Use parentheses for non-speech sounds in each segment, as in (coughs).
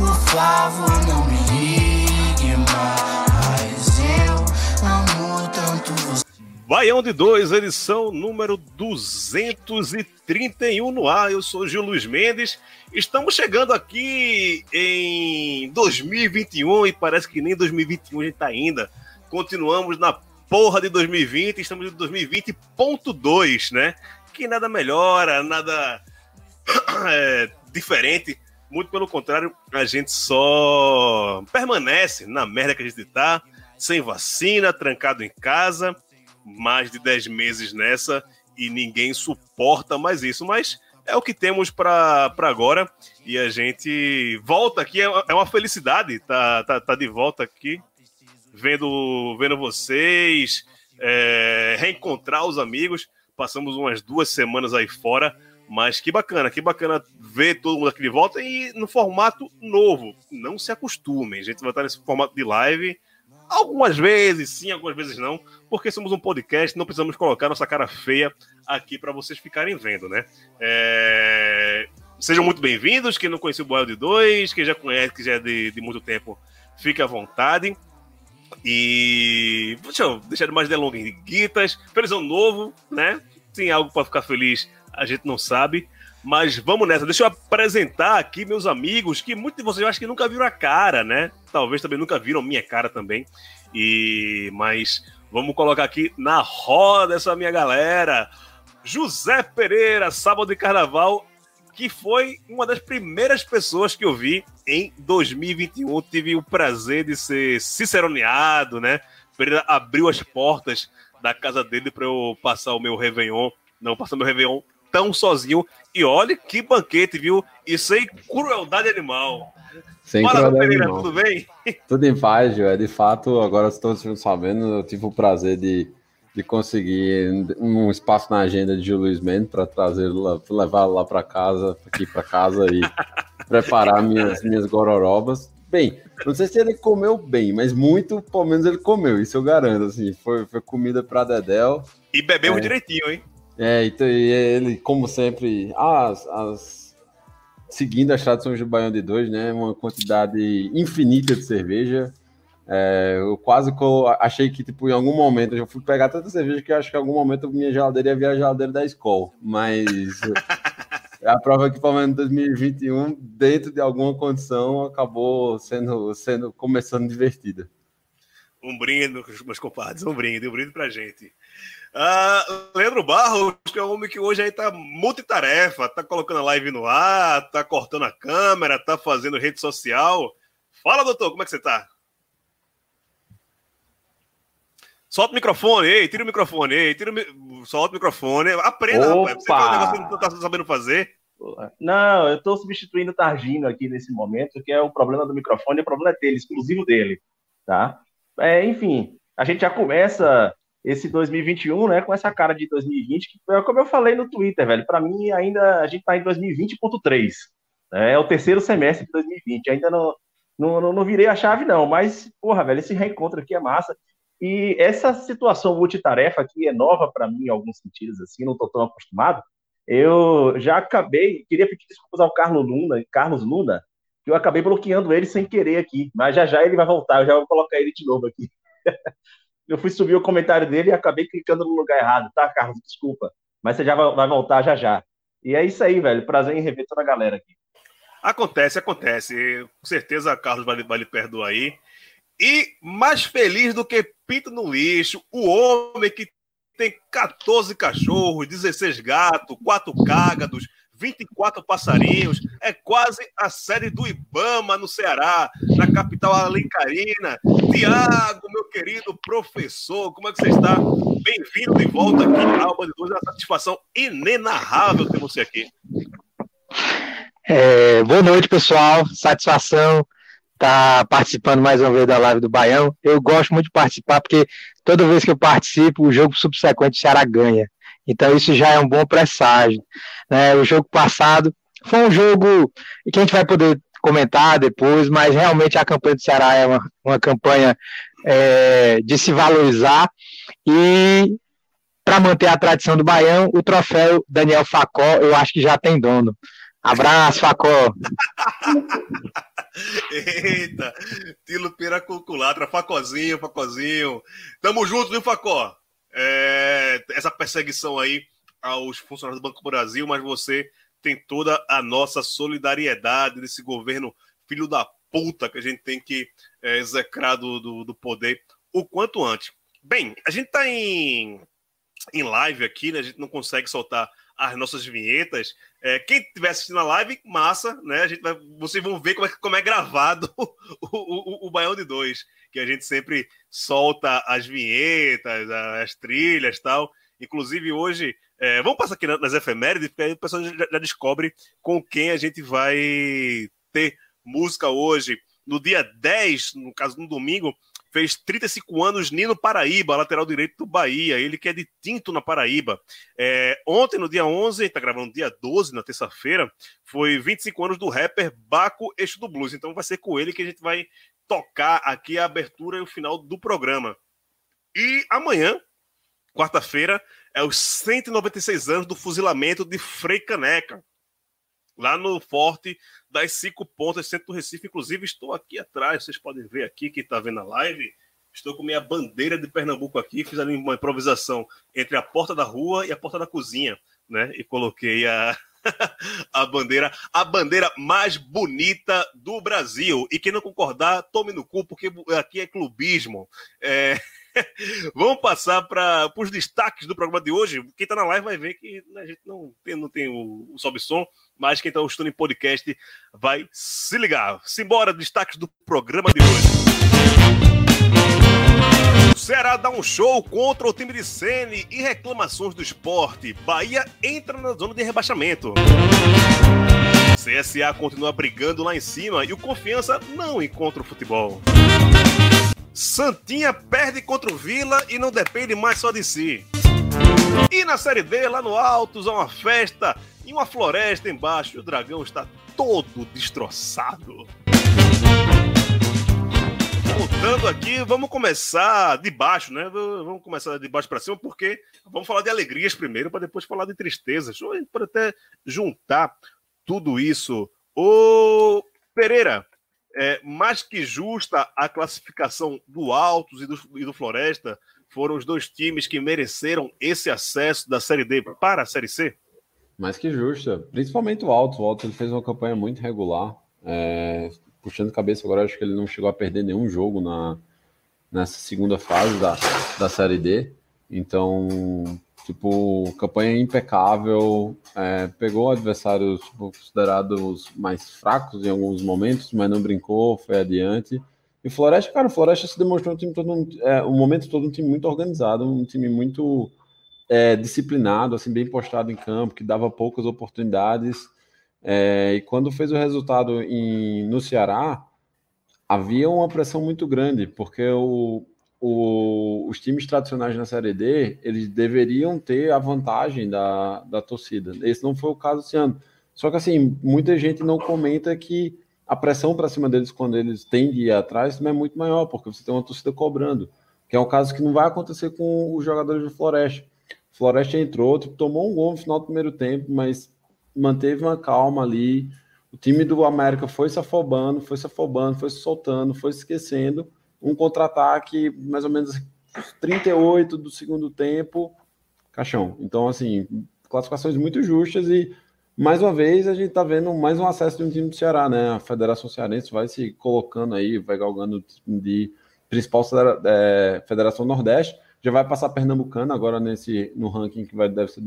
Por favor, não me ligue mais. Eu amo tanto você. Baião de 2, edição número 231 no ar. Eu sou Gil Luiz Mendes. Estamos chegando aqui em 2021 e parece que nem 2021 a gente tá ainda. Continuamos na porra de 2020, estamos em 2020.2, né? Que nada melhora, nada é, (coughs) diferente. Muito pelo contrário, a gente só permanece na merda que a gente tá, sem vacina, trancado em casa, mais de 10 meses nessa e ninguém suporta mais isso. Mas é o que temos para agora e a gente volta aqui. É uma- é uma felicidade tá, tá, tá de volta aqui, vendo, vendo vocês, é, reencontrar os amigos. Passamos umas duas semanas aí fora, mas que bacana, que bacana ver todo mundo aqui de volta e no formato novo. Não se acostumem, a gente vai estar nesse formato de live. Algumas vezes sim, algumas vezes não, porque somos um podcast, não precisamos colocar nossa cara feia aqui para vocês ficarem vendo, né? É, Sejam muito bem-vindos. Quem não conheceu o Wild 2, quem já conhece, que já é de, de muito tempo, fique à vontade. E deixa eu deixar de mais delonguitas. Feliz ano novo, né? Tem algo para ficar feliz, a gente não sabe. Mas vamos nessa. Deixa eu apresentar aqui meus amigos, que muitos de vocês eu acho que nunca viram a cara, né? Talvez também nunca viram minha cara também. E mas vamos colocar aqui na roda essa minha galera. José Pereira, sábado de carnaval, que foi uma das primeiras pessoas que eu vi em 2021. Tive o prazer de ser ciceroneado, né? Pereira abriu as portas da casa dele para eu passar o meu Réveillon. Não, passar meu Réveillon tão sozinho. E olha que banquete, viu? E sem crueldade animal. Sem Fala, crueldade Pereira, animal. tudo bem? (laughs) Tudo em paz, Gil. É, de fato, agora estamos sabendo, eu tive o prazer de, de conseguir um espaço na agenda de Luiz Mendes para lá- levá-lo lá para casa, aqui para casa e (laughs) preparar minhas, minhas gororobas. Bem, não sei se ele comeu bem, mas muito, pelo menos ele comeu, isso eu garanto, assim, foi, foi comida para Dedéu. E bebemos É. direitinho, hein? É, então, e ele, como sempre, as, as- seguindo as tradições do Baião de Dois, né? Uma quantidade infinita de cerveja. É, eu quase achei que, tipo, em algum momento, eu fui pegar tanta cerveja que eu acho que em algum momento a minha geladeira ia virar a geladeira da escola. Mas é (laughs) a prova que, pelo menos em 2021, dentro de alguma condição, acabou sendo, sendo começando divertida. Um brinde, meus compadres, um brinde, um brinde pra gente. Ah, Leandro Barros, que é um homem que hoje aí tá multitarefa, tá colocando a live no ar, tá cortando a câmera, tá fazendo rede social. Fala, doutor, como é que você tá? Solta o microfone, ei, tira o microfone, ei, tira o mi... solta o microfone. Aprenda, Opa! rapaz. Você um negócio que não tá sabendo fazer. Não, eu estou substituindo o Targino aqui nesse momento, que é o problema do microfone, o problema é dele, exclusivo dele, tá? É, enfim, a gente já começa esse 2021, né, com essa cara de 2020, que como eu falei no Twitter, velho, para mim ainda a gente tá em 2020.3, né, é o terceiro semestre de 2020, ainda não, não, não, virei a chave não, mas, porra, velho, esse reencontro aqui é massa, e essa situação multitarefa aqui é nova para mim em alguns sentidos, assim, não tô tão acostumado, eu já acabei, queria pedir desculpas ao Carlos Luna, Carlos Luna, que eu acabei bloqueando ele sem querer aqui, mas já já ele vai voltar, eu já vou colocar ele de novo aqui. (laughs) eu fui subir o comentário dele e acabei clicando no lugar errado, tá, Carlos? Desculpa, mas você já vai, voltar já já. E é isso aí, velho. Prazer em rever toda a galera aqui. Acontece, acontece. Com certeza Carlos vai, vai lhe perdoar aí. E mais feliz do que pinto no lixo, o homem que tem 14 cachorros, 16 gatos, 4 cágados, 24 passarinhos. É quase a série do Ibama no Ceará, na capital alencarina. Tiago, meu querido professor, como é que você está? Bem-vindo de volta aqui ao Band 2. É uma satisfação inenarrável ter você aqui. É, boa noite, pessoal. Satisfação tá participando mais uma vez da live do Baião. Eu gosto muito de participar porque toda vez que eu participo, o jogo subsequente o Ceará ganha. Então isso já é um bom presságio. Né? O jogo passado foi um jogo que a gente vai poder comentar depois, mas realmente a campanha do Ceará é uma, uma campanha é, de se valorizar e para manter a tradição do Baião, o troféu Daniel Facó eu acho que já tem dono. Abraço, Facó. (laughs) Eita, Tilo Pera Culculatra, Facozinho, Facozinho. Tamo junto, viu, Facó? É, essa perseguição aí aos funcionários do Banco do Brasil, mas você tem toda a nossa solidariedade desse governo filho da puta que a gente tem que é, execrar do, do, do poder o quanto antes. Bem, a gente tá em, em live aqui, né? A gente não consegue soltar as nossas vinhetas. É, quem estiver assistindo a live, massa, né? A gente vai, vocês vão ver como é, como é gravado (laughs) o, o, o Baião de Dois, que a gente sempre solta as vinhetas, as trilhas tal. Inclusive, hoje, é, vamos passar aqui nas efemérides, porque aí o pessoal já, já descobre com quem a gente vai ter música hoje. No dia 10, no caso, no domingo, fez 35 anos Nino Paraíba, lateral direito do Bahia, ele que é de Tinto na Paraíba. É, ontem, no dia 11, está gravando dia 12, na terça-feira, foi 25 anos do rapper Baco Eixo do Blues. Então vai ser com ele que a gente vai tocar aqui a abertura e o final do programa. E amanhã, quarta-feira, é os 196 anos do fuzilamento de Frei Caneca lá no Forte das Cinco Pontas, centro do Recife. Inclusive, estou aqui atrás, vocês podem ver aqui, quem está vendo a live. Estou com minha bandeira de Pernambuco aqui, fiz ali uma improvisação entre a porta da rua e a porta da cozinha, né? E coloquei a, (laughs) a bandeira, a bandeira mais bonita do Brasil. E quem não concordar, tome no cu, porque aqui é clubismo. É... (laughs) Vamos passar para os destaques do programa de hoje. Quem está na live vai ver que a gente não tem, não tem o, o sobe-som, mas quem está escutando em podcast vai se ligar. Simbora, destaques do programa de hoje. Dá um show contra o time de Sene e reclamações do esporte. Bahia entra na zona de rebaixamento. CSA continua brigando lá em cima e o Confiança não encontra o futebol. Santinha perde contra o Vila e não depende mais só de si. E na Série D, lá no Altos, há uma festa e uma floresta embaixo. O dragão está todo destroçado. Voltando aqui, vamos começar de baixo, né? Vamos começar de baixo para cima, porque vamos falar de alegrias primeiro, para depois falar de tristezas. A gente pode até juntar tudo isso. Ô Pereira, é, mais que justa a classificação do Altos e do, e do Floresta. Foram os dois times que mereceram esse acesso da Série D para a Série C? Mais que justa, principalmente o Altos. O Altos fez uma campanha muito regular. É, puxando cabeça agora, acho que ele não chegou a perder nenhum jogo na, nessa segunda fase da, da Série D. Então, Tipo, campanha impecável, é, pegou adversários tipo, considerados mais fracos em alguns momentos, mas não brincou, foi adiante. E o Floresta, cara, o Floresta se demonstrou um time todo, é, um momento todo um time muito organizado, um time muito é, disciplinado, assim, bem postado em campo, que dava poucas oportunidades. É, e quando fez o resultado em, no Ceará, havia uma pressão muito grande, porque o, o, os times tradicionais na Série D, eles deveriam ter a vantagem da, da torcida. Esse não foi o caso esse ano. Só que, assim, muita gente não comenta que a pressão para cima deles quando eles têm de ir atrás é muito maior, porque você tem uma torcida cobrando. Que é um caso que não vai acontecer com os jogadores do Floresta. O Floresta entrou, tipo, tomou um gol no final do primeiro tempo, mas manteve uma calma ali. O time do América foi se afobando, foi se afobando, foi se soltando, foi se esquecendo um contra-ataque mais ou menos 38 do segundo tempo, caixão. Então, assim, classificações muito justas e mais uma vez a gente está vendo mais um acesso de um time do Ceará, né? A Federação Cearense vai se colocando aí, vai galgando de principal é, Federação Nordeste, já vai passar Pernambucano agora nesse no ranking que vai deve ser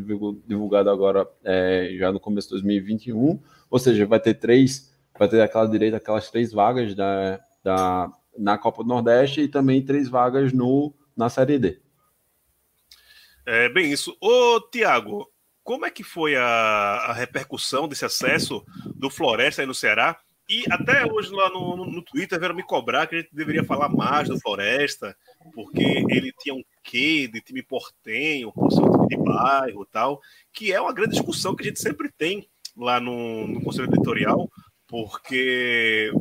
divulgado agora é, já no começo de 2021, ou seja, vai ter três, vai ter aquela direita aquelas três vagas da, da na Copa do Nordeste e também três vagas no na Série D. É bem isso. Ô, Tiago, como é que foi a, a, repercussão desse acesso do Floresta aí no Ceará? E até hoje lá no, no, Twitter vieram me cobrar que a gente deveria falar mais do Floresta, porque ele tinha um quê de time portenho, por ser um time de bairro tal, que é uma grande discussão que a gente sempre tem lá no, no Conselho Editorial, porque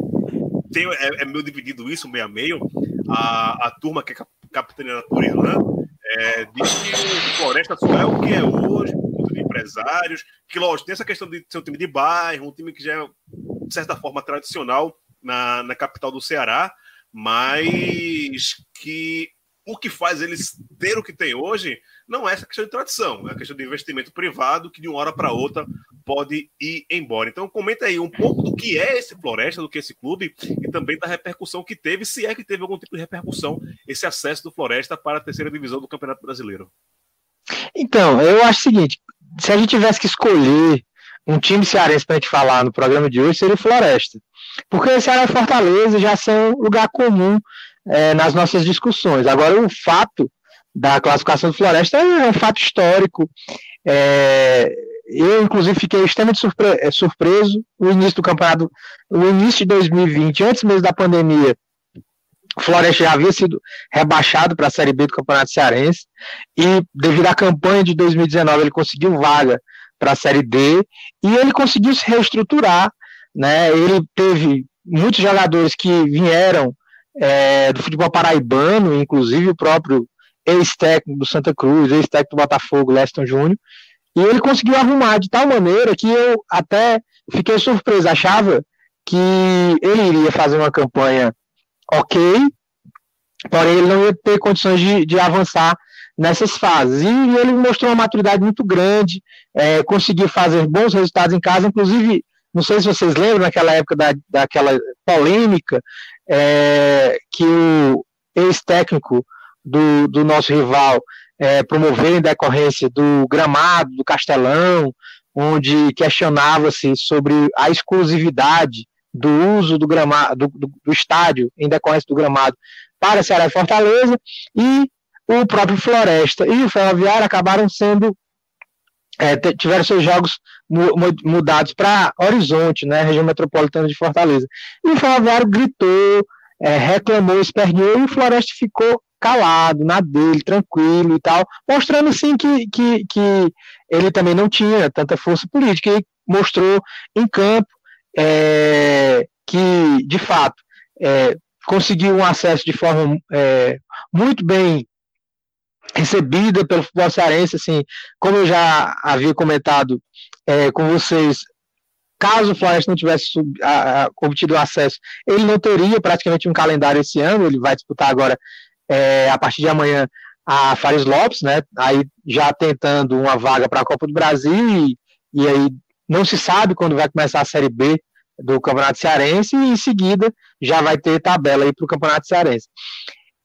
tem, é, é meio dividido isso, meio a meio. A, a turma que é capitaneada por Irlã é, diz que o Floresta só é o que é hoje, por conta de empresários, que, lógico, tem essa questão de ser um time de bairro, um time que já é, de certa forma, tradicional na, na capital do Ceará, mas que o que faz eles ter o que tem hoje não é essa questão de tradição, é a questão de investimento privado que de uma hora para outra pode ir embora. Então comenta aí um pouco do que é esse Floresta, do que é esse clube e também da repercussão que teve, se é que teve algum tipo de repercussão esse acesso do Floresta para a terceira divisão do Campeonato Brasileiro. Então, eu acho o seguinte, se a gente tivesse que escolher um time cearense para a gente falar no programa de hoje, seria o Floresta. Porque Ceará e Fortaleza já são lugar comum é, nas nossas discussões. Agora, o fato da classificação do Floresta é um fato histórico. É, eu, inclusive, fiquei extremamente surpre é, surpreso. O início do campeonato, o início de 2020, antes mesmo da pandemia, o Floresta já havia sido rebaixado para a Série B do Campeonato Cearense e, devido à campanha de 2019, ele conseguiu vaga para a Série D e ele conseguiu se reestruturar. Né? Ele teve muitos jogadores que vieram é, do futebol paraibano, inclusive o próprio ex-técnico do Santa Cruz, ex-técnico do Botafogo, Leston Júnior, e ele conseguiu arrumar de tal maneira que eu até fiquei surpreso, achava que ele iria fazer uma campanha ok, porém ele não ia ter condições de, de avançar nessas fases. E ele mostrou uma maturidade muito grande, é, conseguiu fazer bons resultados em casa, inclusive, não sei se vocês lembram, naquela época da, daquela polêmica é, que o ex-técnico do, do nosso rival é, promoveu em decorrência do gramado, do Castelão, onde questionava-se sobre a exclusividade do uso do gramado do, do, do, estádio em decorrência do gramado para Ceará e Fortaleza e o próprio Floresta e o Ferroviário acabaram sendo é, tiveram seus jogos mudados para Horizonte, né, região metropolitana de Fortaleza. E o Ferroviário gritou, é, reclamou, esperneou e o Floresta ficou calado, na dele, tranquilo e tal, mostrando sim que, que, que ele também não tinha tanta força política e mostrou em campo é, que, de fato, é, conseguiu um acesso de forma é, muito bem recebida pelo futebol cearense, assim, como eu já havia comentado é, com vocês, caso o Floresta não tivesse sub, a, a, obtido acesso, ele não teria praticamente um calendário esse ano, ele vai disputar agora, é, a partir de amanhã, a Fares Lopes, né, aí já tentando uma vaga para a Copa do Brasil, e, e aí não se sabe quando vai começar a Série B do Campeonato Cearense, e em seguida já vai ter tabela aí para o Campeonato Cearense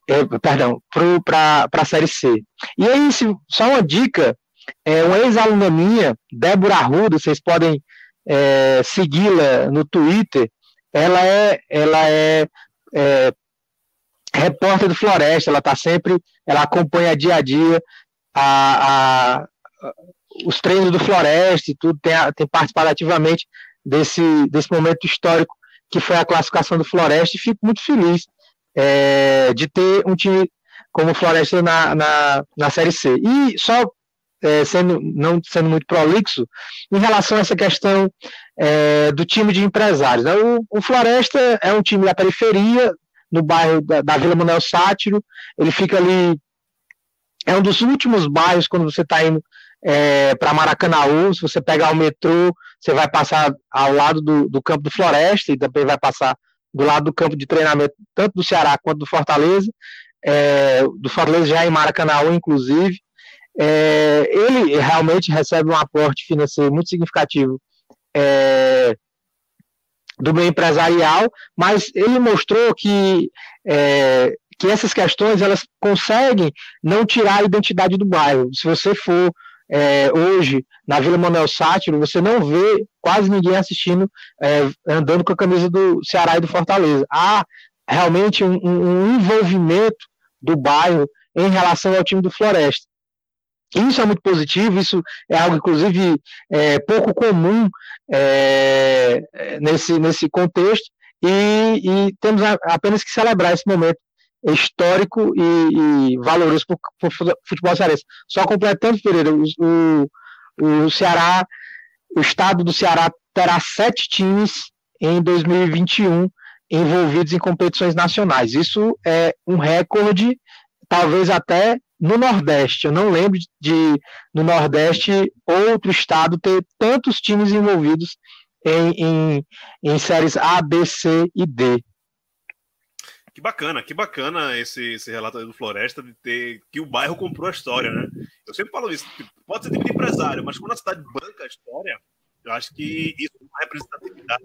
é, perdão, para a Série C. E aí, se, só uma dica, é, uma ex-aluna minha, Débora Arruda, vocês podem é, segui-la no Twitter, ela é, ela é, é repórter do Floresta, ela está sempre, ela acompanha dia a dia a, a, os treinos do Floresta e tudo, tem, tem participado ativamente desse, desse momento histórico que foi a classificação do Floresta e fico muito feliz é, de ter um time como o Floresta na, na, na Série C. E só é, sendo, não sendo muito prolixo, em relação a essa questão é, do time de empresários. Né? O, o, Floresta é um time da periferia, no bairro da, da Vila Manuel Sátiro, ele fica ali, é um dos últimos bairros quando você está indo é, para Maracanaú, se você pegar o metrô, você vai passar ao lado do, do campo do Floresta e também vai passar do lado do campo de treinamento, tanto do Ceará quanto do Fortaleza, é, do Fortaleza já em Maracanã, inclusive. É, ele realmente recebe um aporte financeiro muito significativo é, do meio empresarial, mas ele mostrou que, é, que essas questões elas conseguem não tirar a identidade do bairro. Se você for é, hoje na Vila Manuel Sátiro, você não vê quase ninguém assistindo, é, andando com a camisa do Ceará e do Fortaleza. Há realmente um, um envolvimento do bairro em relação ao time do Floresta. Isso é muito positivo, isso é algo, inclusive, é, pouco comum é, nesse, nesse contexto, e, e temos a, apenas que celebrar esse momento histórico e, e valoroso para o futebol cearense. Só completando, Pereira, o, o, o Ceará, o estado do Ceará terá sete times em 2021 envolvidos em competições nacionais. Isso é um recorde, talvez até no Nordeste. Eu não lembro de, no Nordeste, outro estado ter tantos times envolvidos em, em, em séries A, B, C e D. Que bacana, que bacana esse, esse relato do Floresta de ter que o bairro comprou a história, né? Eu sempre falo isso, tipo, pode ser tipo de empresário, mas quando a cidade banca a história, eu acho que isso é uma representatividade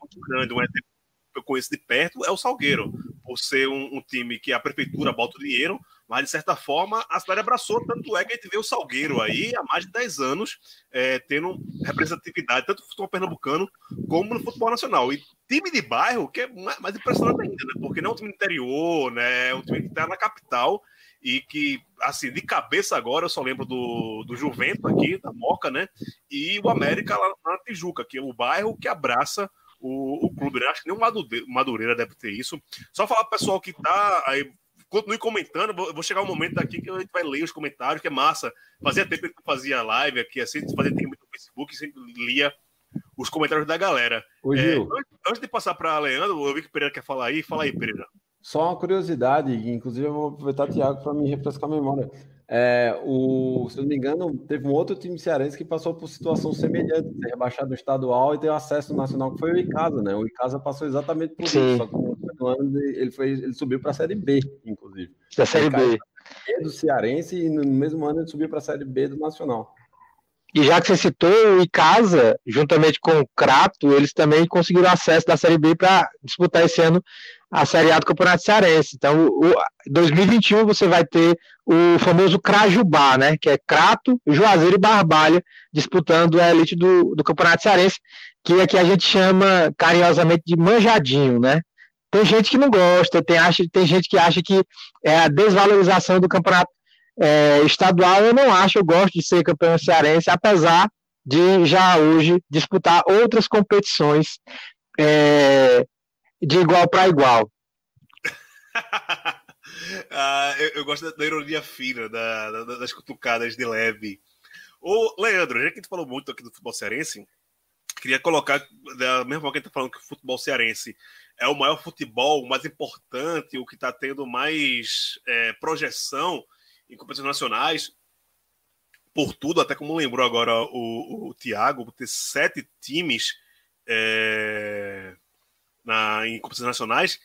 muito grande. Um exemplo que eu conheço de perto é o Salgueiro, por ser um, um time que a prefeitura bota o dinheiro, mas de certa forma a cidade abraçou, tanto é que a gente vê o Salgueiro aí há mais de 10 anos é, tendo representatividade, tanto no futebol pernambucano como no futebol nacional. E time de bairro, que é mais impressionante ainda, né? Porque não é um time interior, né? É um time que está na capital e que, assim, de cabeça agora, eu só lembro do, do Juventus aqui, da Moca, né? E o América lá na Tijuca, que é o bairro que abraça o, o clube, né? Acho que nem o Madureira deve ter isso. Só falar pro pessoal que tá aí continue comentando. Vou, vou chegar um momento aqui que a gente vai ler os comentários, que é massa. Fazia tempo que eu fazia live aqui, assim, fazia tempo no Facebook, sempre lia os comentários da galera. Ô, é, antes de passar para Leandro, eu vi que o Pereira quer falar aí. Fala aí, Pereira. Só uma curiosidade, inclusive eu vou aproveitar o Thiago para me refrescar a memória. É, o, se eu não me engano, teve um outro time cearense que passou por situação semelhante, ser rebaixado estadual e ter acesso nacional, que foi o Icasa, né? O Icasa passou exatamente por Sim. isso, só que no ano ele, foi, ele subiu para a Série B, inclusive. Da Série B. Do Cearense e no mesmo ano ele subiu para a Série B do Nacional. E já que você citou o Icasa, juntamente com o Crato, eles também conseguiram acesso da Série B para disputar esse ano a Série A do Campeonato Cearense. Então, o 2021 você vai ter o famoso Crajubá, né? Que é Crato, Juazeiro e Barbalha disputando a elite do, do Campeonato Cearense, que aqui a gente chama carinhosamente de manjadinho, né? Tem gente que não gosta, tem, acha, tem gente que acha que é a desvalorização do campeonato é, estadual. Eu não acho, eu gosto de ser campeão cearense, apesar de já hoje disputar outras competições é, de igual para igual. (laughs) ah, eu, eu, gosto da, ironia fina, da, da, das cutucadas de leve. Ô, Leandro, já que gente falou muito aqui do futebol cearense, queria colocar, da mesma forma que a gente tá falando que o futebol cearense é o maior futebol, o mais importante, o que está tendo mais é, projeção em competições nacionais, por tudo, até como lembrou agora o, o Thiago, ter sete times é, na, em competições nacionais.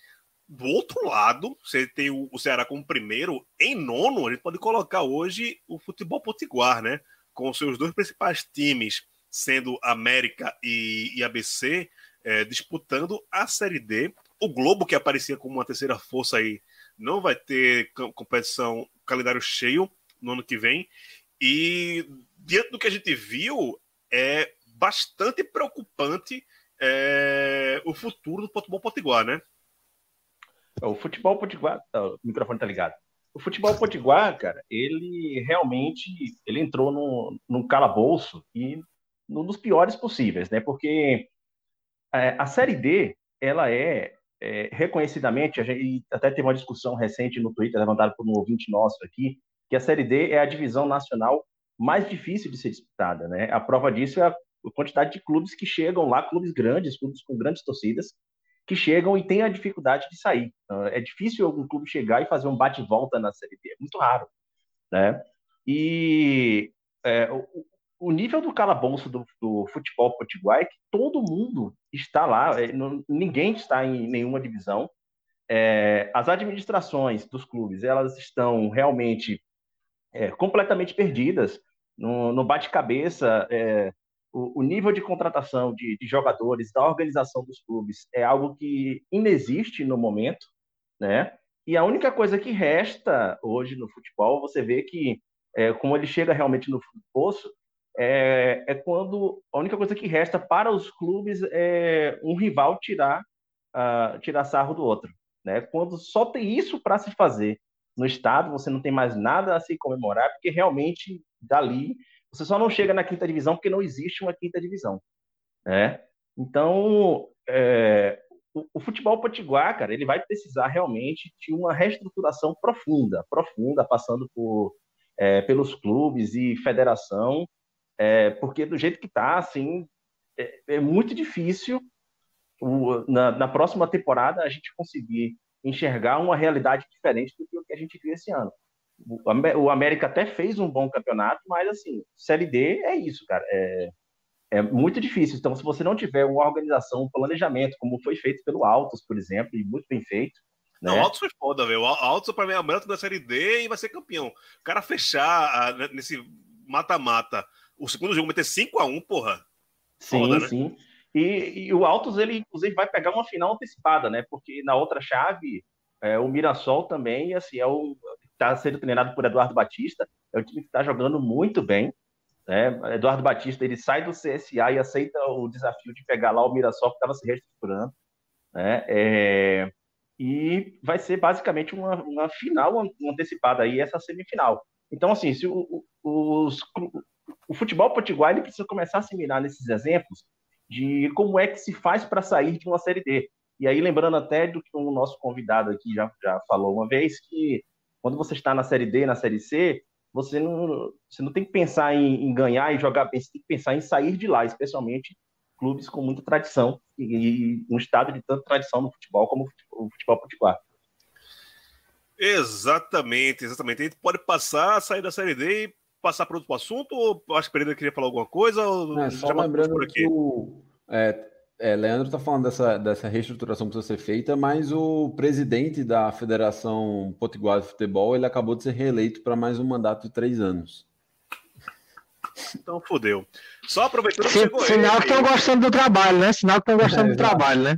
Do outro lado, você tem o, Ceará como primeiro, em nono, a gente pode colocar hoje o futebol potiguar, né? Com seus dois principais times, sendo América e, e ABC, é, disputando a Série D. O Globo, que aparecia como uma terceira força aí, não vai ter competição, calendário cheio no ano que vem. E diante do que a gente viu, é bastante preocupante é, o futuro do futebol potiguar, né? O futebol potiguar, tá, o microfone tá ligado. O futebol potiguar, cara, ele realmente ele entrou num, calabouço e num dos piores possíveis, né? Porque a Série D, ela é, é reconhecidamente, gente até teve uma discussão recente no Twitter, levantada por um ouvinte nosso aqui, que a Série D é a divisão nacional mais difícil de ser disputada, né? A prova disso é a quantidade de clubes que chegam lá, clubes grandes, clubes com grandes torcidas, que chegam e têm a dificuldade de sair. É difícil algum clube chegar e fazer um bate-volta na Série D, é muito raro, né? E é, nível do calabouço do, do futebol potiguar é que todo mundo está lá, é, não, ninguém está em nenhuma divisão. É, as administrações dos clubes, elas estão realmente é, completamente perdidas no, no bate-cabeça, é, o, o nível de contratação de, de, jogadores, da organização dos clubes, é algo que inexiste no momento, né? E a única coisa que resta hoje no futebol, você vê que, é, como ele chega realmente no poço, é, é, quando a única coisa que resta para os clubes é um rival tirar, uh, tirar sarro do outro. Né? Quando só tem isso para se fazer no estado, você não tem mais nada a se comemorar, porque realmente dali você só não chega na quinta divisão porque não existe uma quinta divisão. Né? Então, é, o, o, futebol potiguar, cara, ele vai precisar realmente de uma reestruturação profunda, profunda, passando por, é, pelos clubes e federação, é, porque do jeito que está, assim, é, é, muito difícil o, na, na, próxima temporada a gente conseguir enxergar uma realidade diferente do que a gente viu esse ano. O, América até fez um bom campeonato, mas assim, Série D é isso, cara. É, é muito difícil. Então, se você não tiver uma organização, um planejamento, como foi feito pelo Altos, por exemplo, e muito bem feito. Né? Não, o Altos foi foda, velho. O Altos, para mim, é a da Série D e vai ser campeão. O cara fechar a, nesse mata-mata o segundo jogo meter 5 a 1 porra. Sim, Foda, né? sim. E, e, o Altos, ele inclusive vai pegar uma final antecipada, né? Porque na outra chave, é, o Mirassol também, assim, é o está sendo treinado por Eduardo Batista, é um time que está jogando muito bem. Né? Eduardo Batista ele sai do CSA e aceita o desafio de pegar lá o Mirassol que estava se reestruturando. Né? É, e vai ser basicamente uma, uma final antecipada aí, essa semifinal. Então, assim, se o, os, o futebol potiguar ele precisa começar a se mirar nesses exemplos de como é que se faz para sair de uma Série D. E aí, lembrando até do que o nosso convidado aqui já, já falou uma vez, que quando você está na Série D, na Série C, você não, você não tem que pensar em, em ganhar e jogar bem, você tem que pensar em sair de lá, especialmente clubes com muita tradição e, e um estado de tanta tradição no futebol como o futebol potiguar. Exatamente, exatamente. A gente pode passar, sair da Série D e passar para outro assunto? Ou acho que o Pereira queria falar alguma coisa? É, só lembrando que o é, é, Leandro está falando dessa, dessa reestruturação que precisa ser feita, mas o presidente da Federação Potiguar de Futebol ele acabou de ser reeleito para mais um mandato de três anos. Então fodeu. Só aproveitando que chegou Sinal que estão gostando do trabalho, né? Sinal que estão gostando é, do trabalho, né?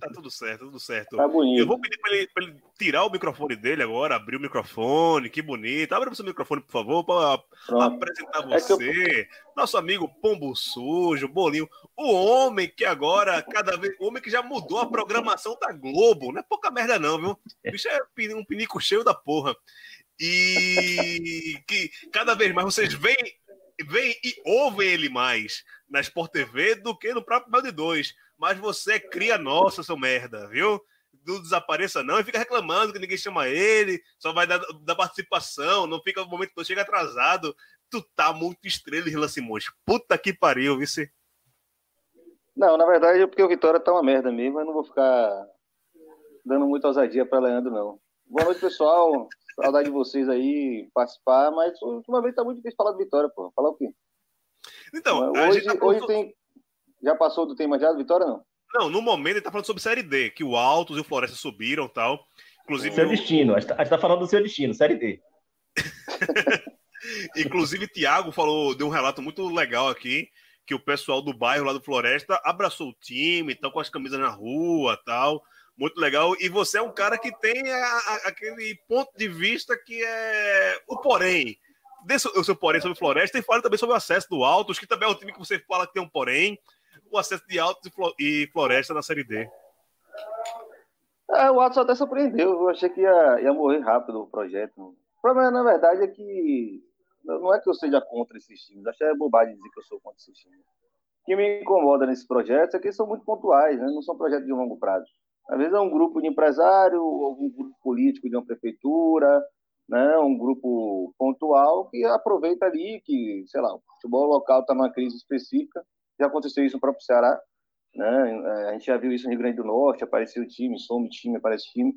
Tá tudo certo, tudo certo. Tá bonito. Eu vou pedir para ele, ele, tirar o microfone dele agora, abrir o microfone, que bonito. Abre o seu microfone, por favor, para apresentar você. É eu... Nosso amigo Pombo Sujo, Bolinho. O homem que agora, cada vez. O homem que já mudou a programação da Globo. Não é pouca merda, não, viu? O bicho é um pinico cheio da porra. E que cada vez mais vocês veem vem e ouvem ele mais na Sport TV do que no próprio Band 2. Mas você cria nossa, seu merda, viu? Não desapareça, não, e fica reclamando que ninguém chama ele, só vai dar, participação, não fica no momento que chega atrasado. Tu tá muito estrela, Rila Simões. Puta que pariu, vice. Não, na verdade é porque o Vitória tá uma merda mesmo, eu não vou ficar dando muita ousadia para Leandro, não. Boa noite, pessoal. Saudade de vocês aí participar, mas ultimamente tá muito difícil falar de Vitória, pô. Falar o quê? Então, hoje, tá hoje tem. Já passou do tema já do Vitória, não? Não, no momento ele tá falando sobre Série D, que o Altos e o Floresta subiram tal. Inclusive. Seu destino, a gente tá, tá falando do seu destino, Série D. (laughs) Inclusive, Thiago falou, deu um relato muito legal aqui, que o pessoal do bairro lá do Floresta abraçou o time, estão com as camisas na rua tal muito legal. E você é um cara que tem a, a, aquele ponto de vista que é o porém. Dê o seu porém sobre Floresta e fale também sobre o acesso do Altos, que também é um time que você fala que tem um porém, o acesso de Altos e Floresta na Série D. É, o Altos até surpreendeu, eu achei que ia, ia morrer rápido o projeto. O problema, na verdade, é que não é que eu seja contra esses times, acho que é bobagem dizer que eu sou contra esses times. O que me incomoda nesses projetos é que eles são muito pontuais, né? não são projetos de longo prazo. Às vezes é um grupo de empresário, algum grupo político de uma prefeitura, né, um grupo pontual que aproveita ali que, sei lá, o futebol local está numa crise específica. Já aconteceu isso no próprio Ceará, né? É, a gente já viu isso no Rio Grande do Norte, apareceu time, some time, aparece time.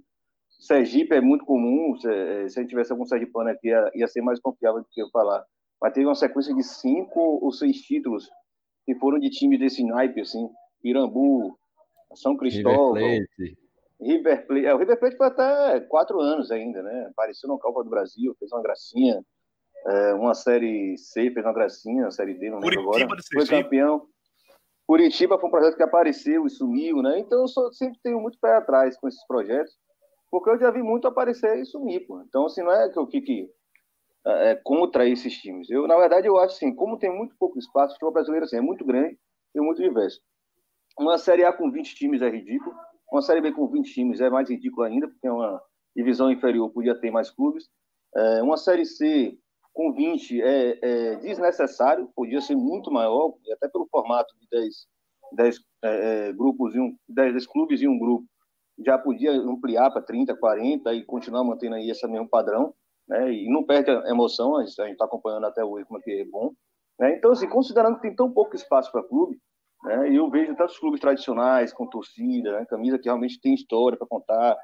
Sergipe é muito comum, se, é, se a gente tivesse algum sergipano aqui, ia, ia ser mais confiável do que eu falar. Mas teve uma sequência de cinco ou seis títulos que foram de times desse naipe, assim, Pirambu, são Cristóvão. River Plate. River Plate. É, o River Plate foi até quatro anos ainda, né? Apareceu no Copa do Brasil, fez uma gracinha. É, uma série C, fez uma gracinha, a série D, não lembro Curitiba agora. Foi campeão. Curitiba foi um projeto que apareceu e sumiu, né? Então eu sou- sempre tenho muito pé atrás com esses projetos, porque eu já vi muito aparecer e sumir, pô. Então, assim, não é que eu fique é, contra esses times. Eu, na verdade, eu acho assim, como tem muito pouco espaço, o futebol brasileiro assim, é muito grande e muito diverso. Uma Série A com 20 times é ridículo, uma Série B com 20 times é mais ridículo ainda, porque é uma divisão inferior, podia ter mais clubes. É, uma Série C com 20 é, é desnecessário, podia ser muito maior, até pelo formato de 10, 10 é, é, grupos e um 10, 10 clubes e um grupo, já podia ampliar para 30, 40 e continuar mantendo aí esse mesmo padrão, né? E não perde a emoção, a gente está acompanhando até hoje como é que é bom. Né? Então, assim, considerando que tem tão pouco espaço para clube, né? E eu vejo tantos clubes tradicionais com torcida, né? camisa que realmente tem história para contar,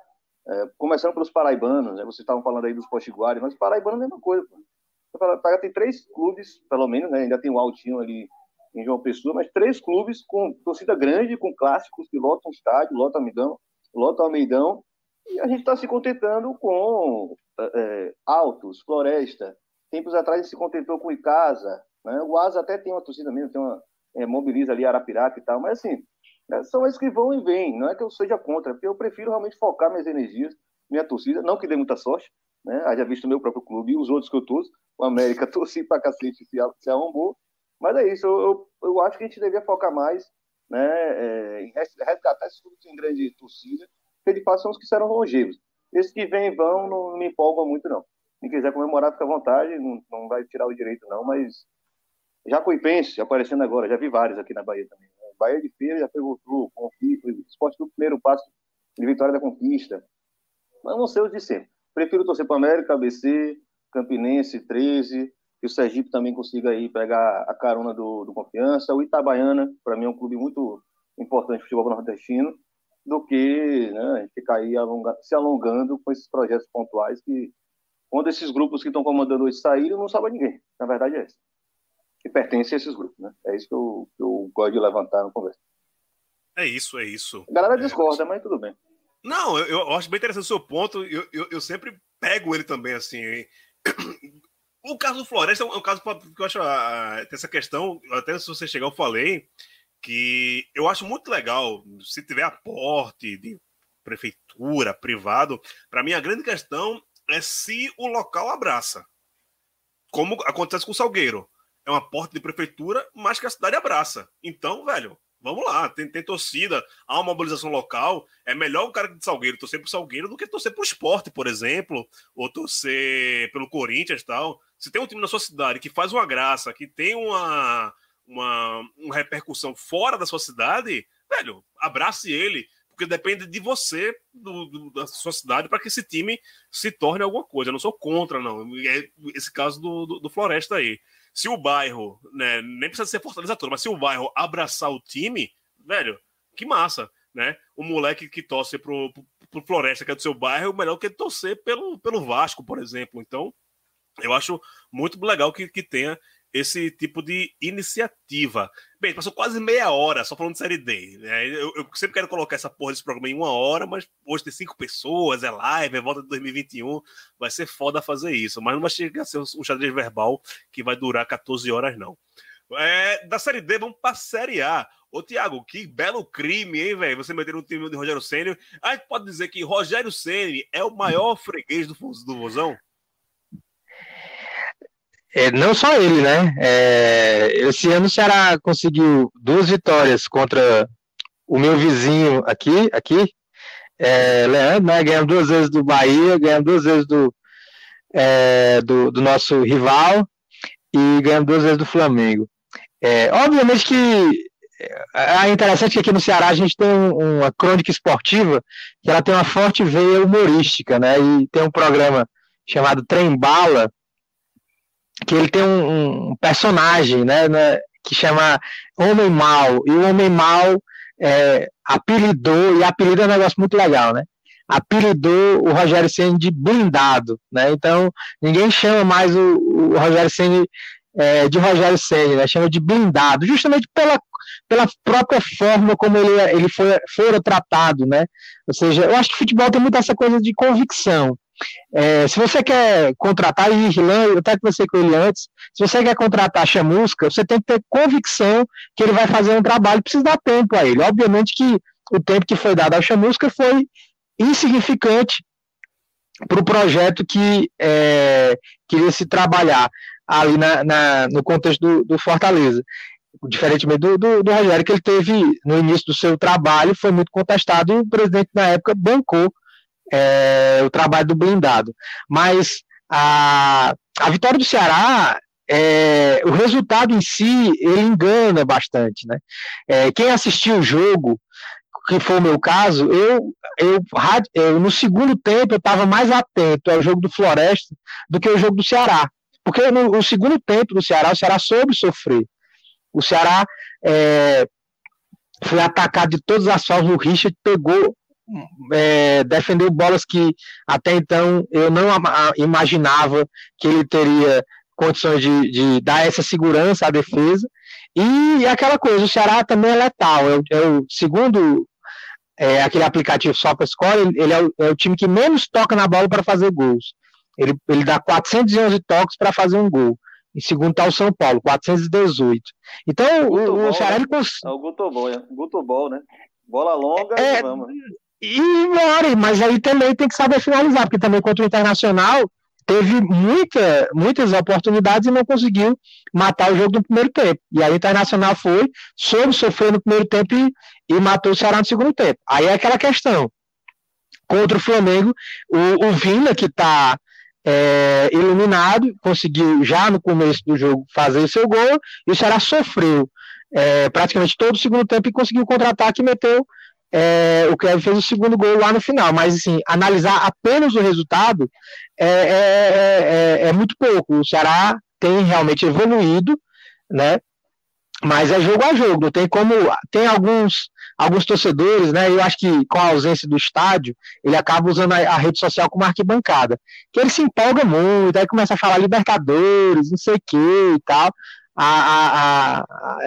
é, começando pelos paraibanos, né? Vocês estavam falando aí dos potiguares, mas paraibano é a mesma coisa. Pô. Tem três clubes, pelo menos, né? ainda tem o Altinho ali em João Pessoa, mas três clubes com torcida grande, com clássicos que lotam estádio, lotam Amigão, lotam Almeidão, e a gente está se contentando com é, Altos, Floresta. Tempos atrás a gente se contentou com Icasa, né? o Asa até tem uma torcida mesmo, tem uma, é, mobiliza ali Arapiraca e tal, mas assim, né, são esses que vão e vêm, não é que eu seja contra, porque eu prefiro realmente focar minhas energias, minha torcida, não que dê muita sorte, né? Haja visto o meu próprio clube e os outros que eu torço, o América (laughs) torci pra cacete se, se arrombou, mas é isso, eu, eu, eu acho que a gente devia focar mais né, é, em res- resgatar esses clubes em grande torcida, porque de fato são os que serão longevos. Esses que vêm e vão não, não me empolgam muito, não. Quem quiser comemorar, fica à vontade, não, não vai tirar o direito, não, mas Jacuipense, aparecendo agora, já vi vários aqui na Bahia também. né? Bahia de Feira já pegou o Conflito, Esporte do primeiro passo de vitória da conquista. Mas não sei os de sempre. Prefiro torcer para América, ABC, Campinense, 13, que o Sergipe também consiga aí pegar a carona do, do Confiança. O Itabaiana, para mim, é um clube muito importante do futebol nordestino, do que né, ficar aí alonga- se alongando com esses projetos pontuais que, quando esses grupos que estão comandando hoje saírem, não salva ninguém. Na verdade é isso que pertence a esses grupos, né? É isso que eu, que eu gosto de levantar no conversa. É isso, é isso. A galera É, discorda, mas tudo bem. Não, eu, eu acho bem interessante o seu ponto. Eu, eu, eu sempre pego ele também, assim. (clears throat) O caso do Floresta é um, é caso que eu acho. ah, tem essa questão, até se você chegar, eu falei, que eu acho muito legal, se tiver aporte de prefeitura, privado, para mim a grande questão é se o local abraça. Como acontece com o Salgueiro. É um aporte de prefeitura, mas que a cidade abraça. Então, velho, vamos lá, tem, tem torcida, há uma mobilização local. É melhor o cara de Salgueiro torcer pro Salgueiro do que torcer pro esporte, por exemplo, ou torcer pelo Corinthians e tal. Se tem um time na sua cidade que faz uma graça, que tem uma, uma, uma repercussão fora da sua cidade, velho, abrace ele, porque depende de você, do, do- da sua cidade, para que esse time se torne alguma coisa. Eu não sou contra, não. É esse caso do, do, do Floresta aí. Se o bairro, né, nem precisa ser Fortaleza todo, mas se o bairro abraçar o time, velho, que massa, né? O moleque que torce pro, pro, pro Floresta, que é do seu bairro, é melhor que ele torcer pelo, pelo Vasco, por exemplo. Então, eu acho muito legal que, que tenha esse tipo de iniciativa. Bem, passou quase meia hora só falando de Série D. né? Eu, eu sempre quero colocar essa porra desse programa em uma hora, mas hoje tem cinco pessoas, é live, é volta de 2021. Vai ser foda fazer isso, mas não vai chegar a ser um xadrez verbal que vai durar 14 horas, não. É, da Série D, vamos pra Série A. Ô, Thiago, que belo crime, hein, velho? Você meter no time de Rogério Ceni. A gente pode dizer que Rogério Ceni é o maior freguês do, do Vozão? É, não só ele, né? É, esse ano o Ceará conseguiu duas vitórias contra o meu vizinho aqui, aqui é, Leandro, né? Ganhamos duas vezes do Bahia, ganhamos duas vezes do, é, do, do nosso rival e ganhamos duas vezes do Flamengo. É, obviamente que é interessante que aqui no Ceará a gente tem um- uma crônica esportiva que ela tem uma forte veia humorística, né? E tem um programa chamado Trem Bala, que ele tem um, um personagem, né, né, que chama Homem Mal, e o Homem Mal é, apelidou, e apelido é um negócio muito legal, né, apelidou o Rogério Ceni de blindado, né, então ninguém chama mais o, o Rogério Ceni é, de Rogério Ceni, né, chama de blindado, justamente pela, pela própria forma como ele, ele foi, fora tratado, né, ou seja, eu acho que futebol tem muito essa coisa de convicção, É, se você quer contratar, e Irlan, eu até conversei com ele antes, se você quer contratar Chamusca, você tem que ter convicção que ele vai fazer um trabalho, precisa dar tempo a ele. Obviamente que o tempo que foi dado ao Chamusca foi insignificante para o projeto que é, queria se trabalhar ali na, na no contexto do, do Fortaleza diferentemente do, do, do, Rogério, que ele teve no início do seu trabalho, foi muito contestado e o presidente na época bancou é, o trabalho do blindado. Mas a, a vitória do Ceará, é, o resultado em si, ele engana bastante. Né? É, quem assistiu o jogo, que foi o meu caso, eu, eu, eu no segundo tempo eu estava mais atento ao jogo do Floresta do que ao jogo do Ceará. Porque no, no segundo tempo do Ceará, o Ceará soube sofrer. O Ceará é, foi atacado de todas as formas. O Richard pegou, é, defendeu bolas que até então eu não imaginava que ele teria condições de, de dar essa segurança à defesa. E aquela coisa, o Ceará também é letal. É o, é o segundo é, aquele aplicativo SofaScore, ele, ele é o, é o, time que menos toca na bola para fazer gols. Ele, ele dá 411 toques para fazer um gol. Em segundo está o São Paulo, 418. Então, o, o, o Ceará... Ele cons... É o Gutobol, é. Gutobol, né? Bola longa é, vamos. E, mas aí também tem que saber finalizar, porque também contra o Internacional teve muita, muitas oportunidades e não conseguiu matar o jogo no primeiro tempo. E aí o Internacional foi, soube sofrer no primeiro tempo e, e matou o Ceará no segundo tempo. Aí é aquela questão. Contra o Flamengo, o, o Vina, que está é, iluminado, conseguiu já no começo do jogo fazer o seu gol, e o Ceará sofreu é, praticamente todo o segundo tempo e conseguiu contra-ataque e meteu é, o Kevin fez o segundo gol lá no final. Mas, assim, analisar apenas o resultado é, é, é, é muito pouco. O Ceará tem realmente evoluído, né? Mas é jogo a jogo, tem como. Tem alguns alguns torcedores, né? Eu acho que com a ausência do estádio, ele acaba usando a, a, rede social como arquibancada. Que ele se empolga muito, aí começa a falar Libertadores, não sei o que e tal. A, a, a,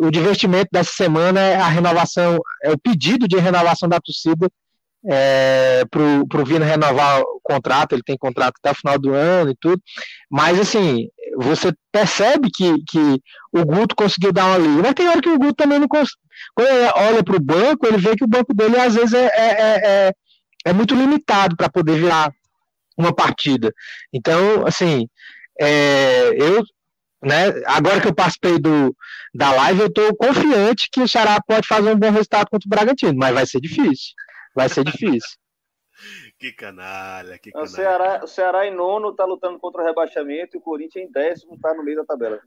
o divertimento dessa semana é a renovação, é o pedido de renovação da torcida é, para o Vina renovar o contrato, ele tem contrato até o final do ano e tudo, mas assim, você percebe que, que o Guto conseguiu dar uma liga, mas tem hora que o Guto também não consegue, quando ele olha para o banco, ele vê que o banco dele às vezes é, é, é, é, é muito limitado para poder virar uma partida, então assim, é, eu né, agora que eu participei do, da live, eu estou confiante que o Ceará pode fazer um bom resultado contra o Bragantino, mas vai ser difícil. Vai ser difícil. (laughs) que canalha, que canalha. O Ceará, o Ceará em nono está lutando contra o rebaixamento e o Corinthians em décimo está no meio da tabela.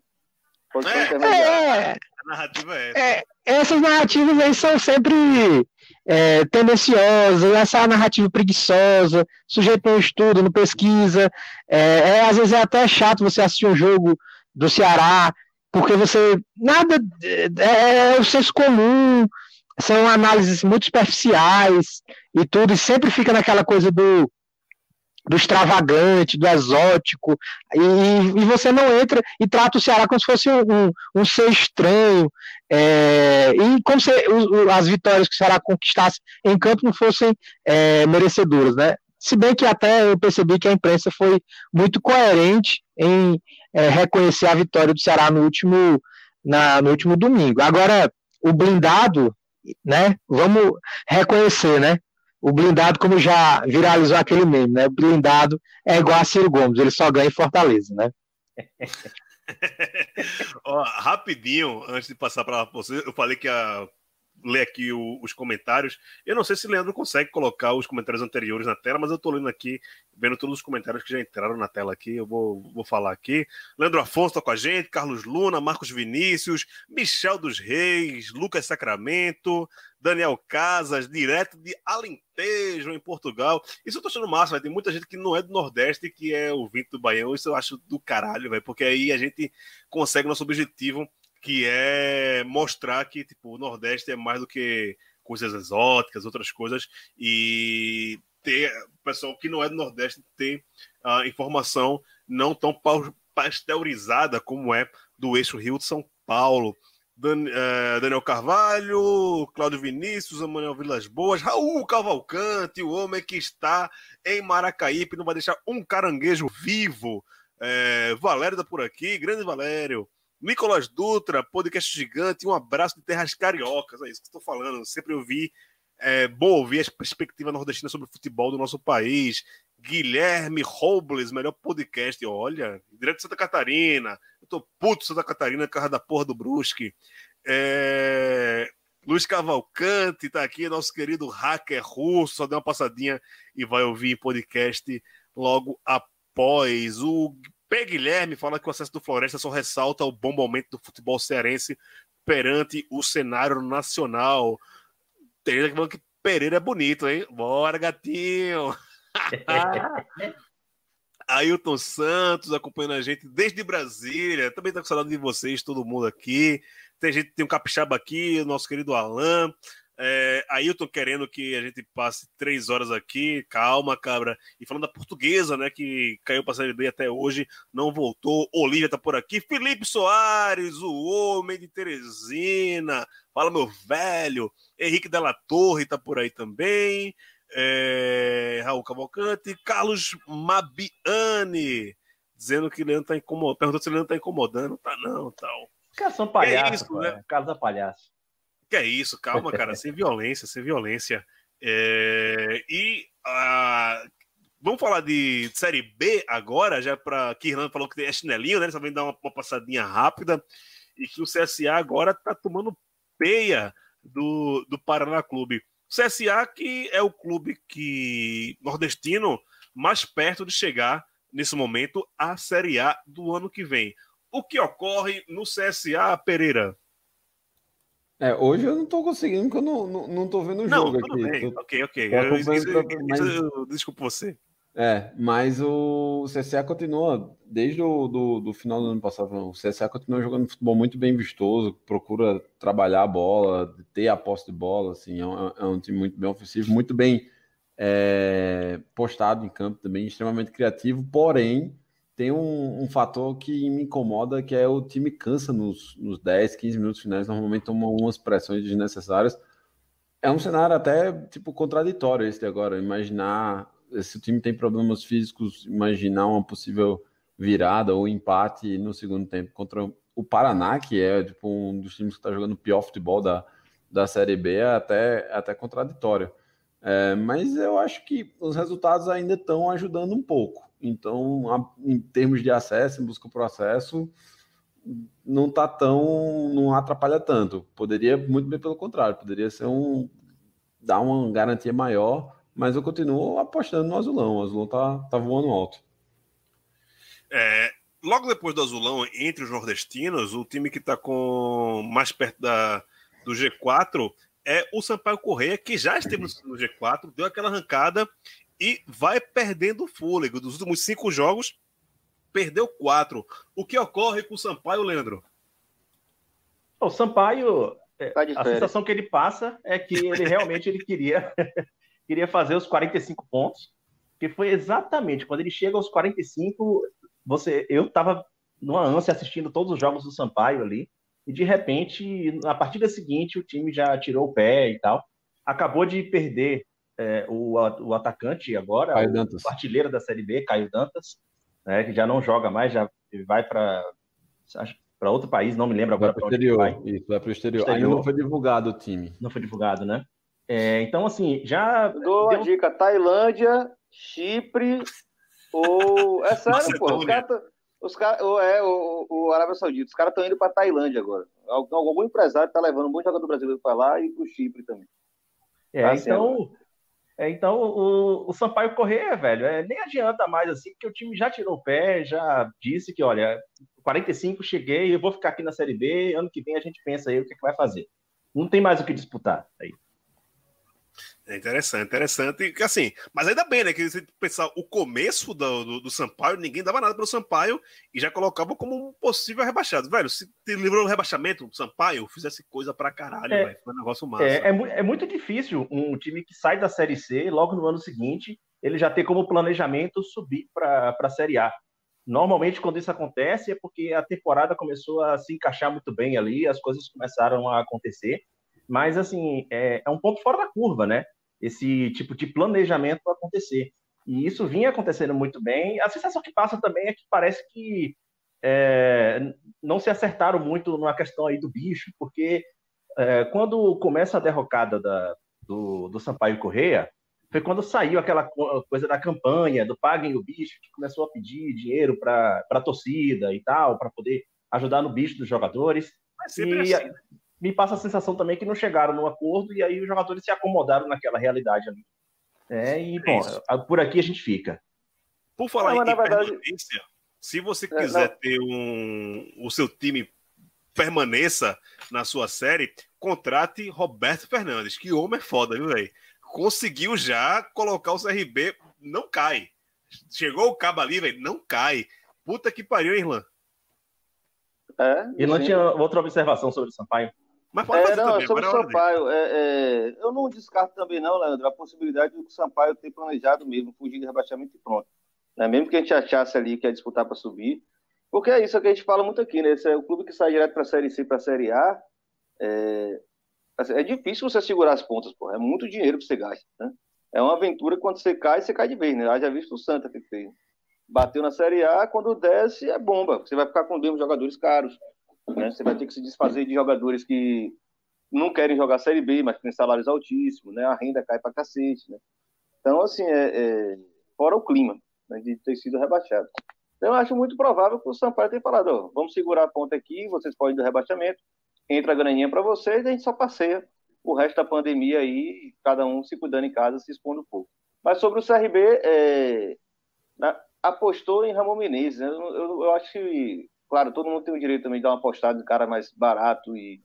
É, é, a narrativa é essa. É, essas narrativas aí são sempre é, tendenciosas, essa narrativa preguiçosa, sujeito a um estudo, não pesquisa. É, é, às vezes é até chato você assistir um jogo do Ceará, porque você. Nada. É, é o senso comum, são análises muito superficiais e tudo, e sempre fica naquela coisa do, do extravagante, do exótico, e, e você não entra e trata o Ceará como se fosse um, um, um ser estranho, é, e como se as vitórias que o Ceará conquistasse em campo não fossem é, merecedoras, né? Se bem que até eu percebi que a imprensa foi muito coerente em é, reconhecer a vitória do Ceará no último, na, no último domingo. Agora, o blindado né? Vamos reconhecer, né? O blindado, como já viralizou aquele meme, né? O blindado é igual a Ciro Gomes, ele só ganha em Fortaleza, né? (laughs) Ó, rapidinho, antes de passar para você, eu falei que a ler aqui o, os comentários. Eu não sei se o Leandro consegue colocar os comentários anteriores na tela, mas eu estou lendo aqui, vendo todos os comentários que já entraram na tela aqui. Eu vou, vou falar aqui. Leandro Afonso está com a gente, Carlos Luna, Marcos Vinícius, Michel dos Reis, Lucas Sacramento, Daniel Casas, direto de Alentejo, em Portugal. Isso eu tô achando massa, vai Tem muita gente que não é do Nordeste que é ouvinte do Baião. Isso eu acho do caralho, velho, porque aí a gente consegue nosso objetivo que é mostrar que tipo, o Nordeste é mais do que coisas exóticas, outras coisas, e ter pessoal que não é do Nordeste ter a informação não tão pasteurizada como é do eixo Rio de São Paulo. Dan- eh, Daniel Carvalho, Cláudio Vinícius, Emanuel Vilas Boas, Raul Cavalcante, o homem que está em Maracaípe, não vai deixar um caranguejo vivo. Eh, Valério tá por aqui, grande Valério. Nicolas Dutra, podcast gigante, um abraço de terras cariocas. É isso que estou falando. Sempre ouvi, é bom ouvir as perspectivas nordestinas sobre o futebol do nosso país. Guilherme Robles, melhor podcast. Olha, direto de Santa Catarina. Eu tô puto Santa Catarina, casa da porra do Brusque. É... Luiz Cavalcante tá aqui, nosso querido hacker russo. Só deu uma passadinha e vai ouvir podcast logo após. O P. Guilherme fala que o acesso do Floresta só ressalta o bom momento do futebol cearense perante o cenário nacional. Tem gente que falando que Pereira é bonito, hein? Bora, gatinho! (laughs) Ailton Santos acompanhando a gente desde Brasília. Também tá com saudade de vocês, todo mundo aqui. Tem gente, tem um capixaba aqui, o nosso querido Alan. É, Ailton querendo que a gente passe três horas aqui. Calma, cabra. E falando da portuguesa, né? Que caiu pra Série B até hoje, não voltou. Olívia tá por aqui. Felipe Soares, o homem de Teresina. Fala, meu velho. Henrique Della Torre tá por aí também. É, Raul Cavalcante, Carlos Mabiani, dizendo que Leandro tá incomodando. Perguntou se o Leandro tá incomodando. Tá não, tal. Os caras são palhaços, isso, pô, né? O cara da palhaço. Que é isso, calma, cara, sem violência, sem violência. É, e ah, vamos falar de Série B agora, já para que Irlanda falou que é chinelinho, né? Só vem dar uma, uma passadinha rápida. E que o CSA agora tá tomando peia do, do Paraná Clube. O CSA que é o clube que nordestino mais perto de chegar nesse momento à Série A do ano que vem. O que ocorre no CSA, Pereira? É, hoje eu não tô conseguindo, porque eu não, não, não tô vendo o Não, jogo tudo aqui. bem. Tô- Ok, ok. Eu, isso- pra- mas- eu- desculpa você. É, mas o CSA continua, desde o do, do final do ano passado, o CSA continua jogando futebol muito bem vistoso, procura trabalhar a bola, ter a posse de bola, assim, é um, é um time muito bem ofensivo, muito bem é, postado em campo também, extremamente criativo, porém, tem um, um fator que me incomoda, que é o time cansa nos, nos 10, 15 minutos finais, normalmente toma umas pressões desnecessárias, é um cenário até, tipo, contraditório esse agora, imaginar se o time tem problemas físicos, imaginar uma possível virada ou empate no segundo tempo contra o Paraná, que é tipo, um dos times que está jogando o pior futebol da, da Série B, é até, é até contraditório. É, mas eu acho que os resultados ainda estão ajudando um pouco. Então, a- em termos de acesso, em busca por acesso, não tá tão. não atrapalha tanto. Poderia, muito bem pelo contrário, poderia ser um. dar uma garantia maior, mas eu continuo apostando no azulão. O azulão tá, tá voando alto. É, logo depois do Azulão, entre os nordestinos, o time que está com mais perto da, do G4 é o Sampaio Correia, que já esteve no G4, deu aquela arrancada e vai perdendo o fôlego. Dos últimos cinco jogos, perdeu quatro. O que ocorre com o Sampaio, Leandro? O Sampaio, é, Tá a férias. sensação que ele passa é que ele realmente ele queria, (laughs) queria fazer os 45 pontos, que foi exatamente quando ele chega aos 45, você, eu estava numa ânsia assistindo todos os jogos do Sampaio ali, e de repente, na partida seguinte, o time já tirou o pé e tal. Acabou de perder é, o, o atacante agora, Caio o, Dantas. o artilheiro da Série B, Caio Dantas, né, que já não joga mais, já vai para para outro país, não me lembro agora para onde vai exterior. Isso, vai pro exterior. Exterior. Ainda não foi divulgado o time. não foi divulgado, né? É, então, assim, já. Dou uma deu- dica: Tailândia, Chipre ou. É (laughs) sério, pô. Os caras. Os cara, ou é o, o Arábia Saudita. Os caras estão indo para Tailândia agora. Algum, algum empresário está levando muito jogador brasileiro para lá e para o Chipre também. É, Tá então. É, então, o, o Sampaio Corrêa, velho, é, nem adianta mais assim, porque o time já tirou o pé, já disse que, olha, 45 cheguei, eu vou ficar aqui na Série B, ano que vem a gente pensa aí o que, é que vai fazer. Não tem mais o que disputar. Aí. É interessante, interessante. Que, Assim, mas ainda bem, né? Que se pensar o começo do, do, do Sampaio, ninguém dava nada pelo Sampaio e já colocava como um possível rebaixado. Velho, se te livrou do rebaixamento, o Sampaio fizesse coisa pra caralho, É. velho. Foi um negócio massa. É, é, é muito difícil um time que sai da Série C, logo no ano seguinte, ele já ter como planejamento subir para a Série A. Normalmente, quando isso acontece, é porque a temporada começou a se encaixar muito bem ali, as coisas começaram a acontecer. Mas, assim, é, é um ponto fora da curva, né? Esse tipo de planejamento acontecer. E isso vinha acontecendo muito bem. A sensação que passa também é que parece que é, não se acertaram muito na questão aí do bicho, porque é, quando começa a derrocada da, do, do Sampaio Correia, foi quando saiu aquela coisa da campanha, do paguem o bicho, que começou a pedir dinheiro para a torcida e tal, para poder ajudar no bicho dos jogadores. e assim. Me passa a sensação também que não chegaram no acordo e aí os jogadores se acomodaram naquela realidade ali. É, e, bom, por aqui a gente fica. Por falar não, em verdade... permanência, se você é, quiser é, ter um, o seu time permaneça na sua série, contrate Roberto Fernandes, que homem é foda, viu, velho? Conseguiu já colocar o CRB, não cai. Chegou o cabo ali, velho, não cai. Puta que pariu, Irlan. É, e não tinha outra observação sobre o Sampaio? Mas pode é, não, também, sobre o Sampaio, é, é, eu não descarto também não, Leandro, a possibilidade do Sampaio ter planejado mesmo, fugir de rebaixamento e pronto. Né? Mesmo que a gente achasse ali que ia disputar para subir, porque é isso que a gente fala muito aqui, né? Esse é o clube que sai direto para a Série C, para a Série A. É, assim, é difícil você segurar as pontas, pô. É muito dinheiro que você gasta, né? É uma aventura quando você cai, você cai de vez, né? Já visto o Santa que fez. Bateu na Série A, quando desce, é bomba. Você vai ficar com mesmo jogadores caros. Né? Você vai ter que se desfazer de jogadores que não querem jogar Série B, mas têm salários altíssimos, né? A renda cai pra cacete, né? Então, assim, é, é... fora o clima né? de ter sido rebaixado. Eu acho muito provável que o Sampaio tenha falado, ó, vamos segurar a ponta aqui, vocês podem do rebaixamento, entra a graninha para vocês, e a gente só passeia o resto da pandemia aí, cada um se cuidando em casa, se expondo um pouco. Mas sobre o CRB, é, na, apostou em Ramon Menezes. Né? Eu, eu, eu, acho que, claro, todo mundo tem o direito também de dar uma apostada em cara mais barato e,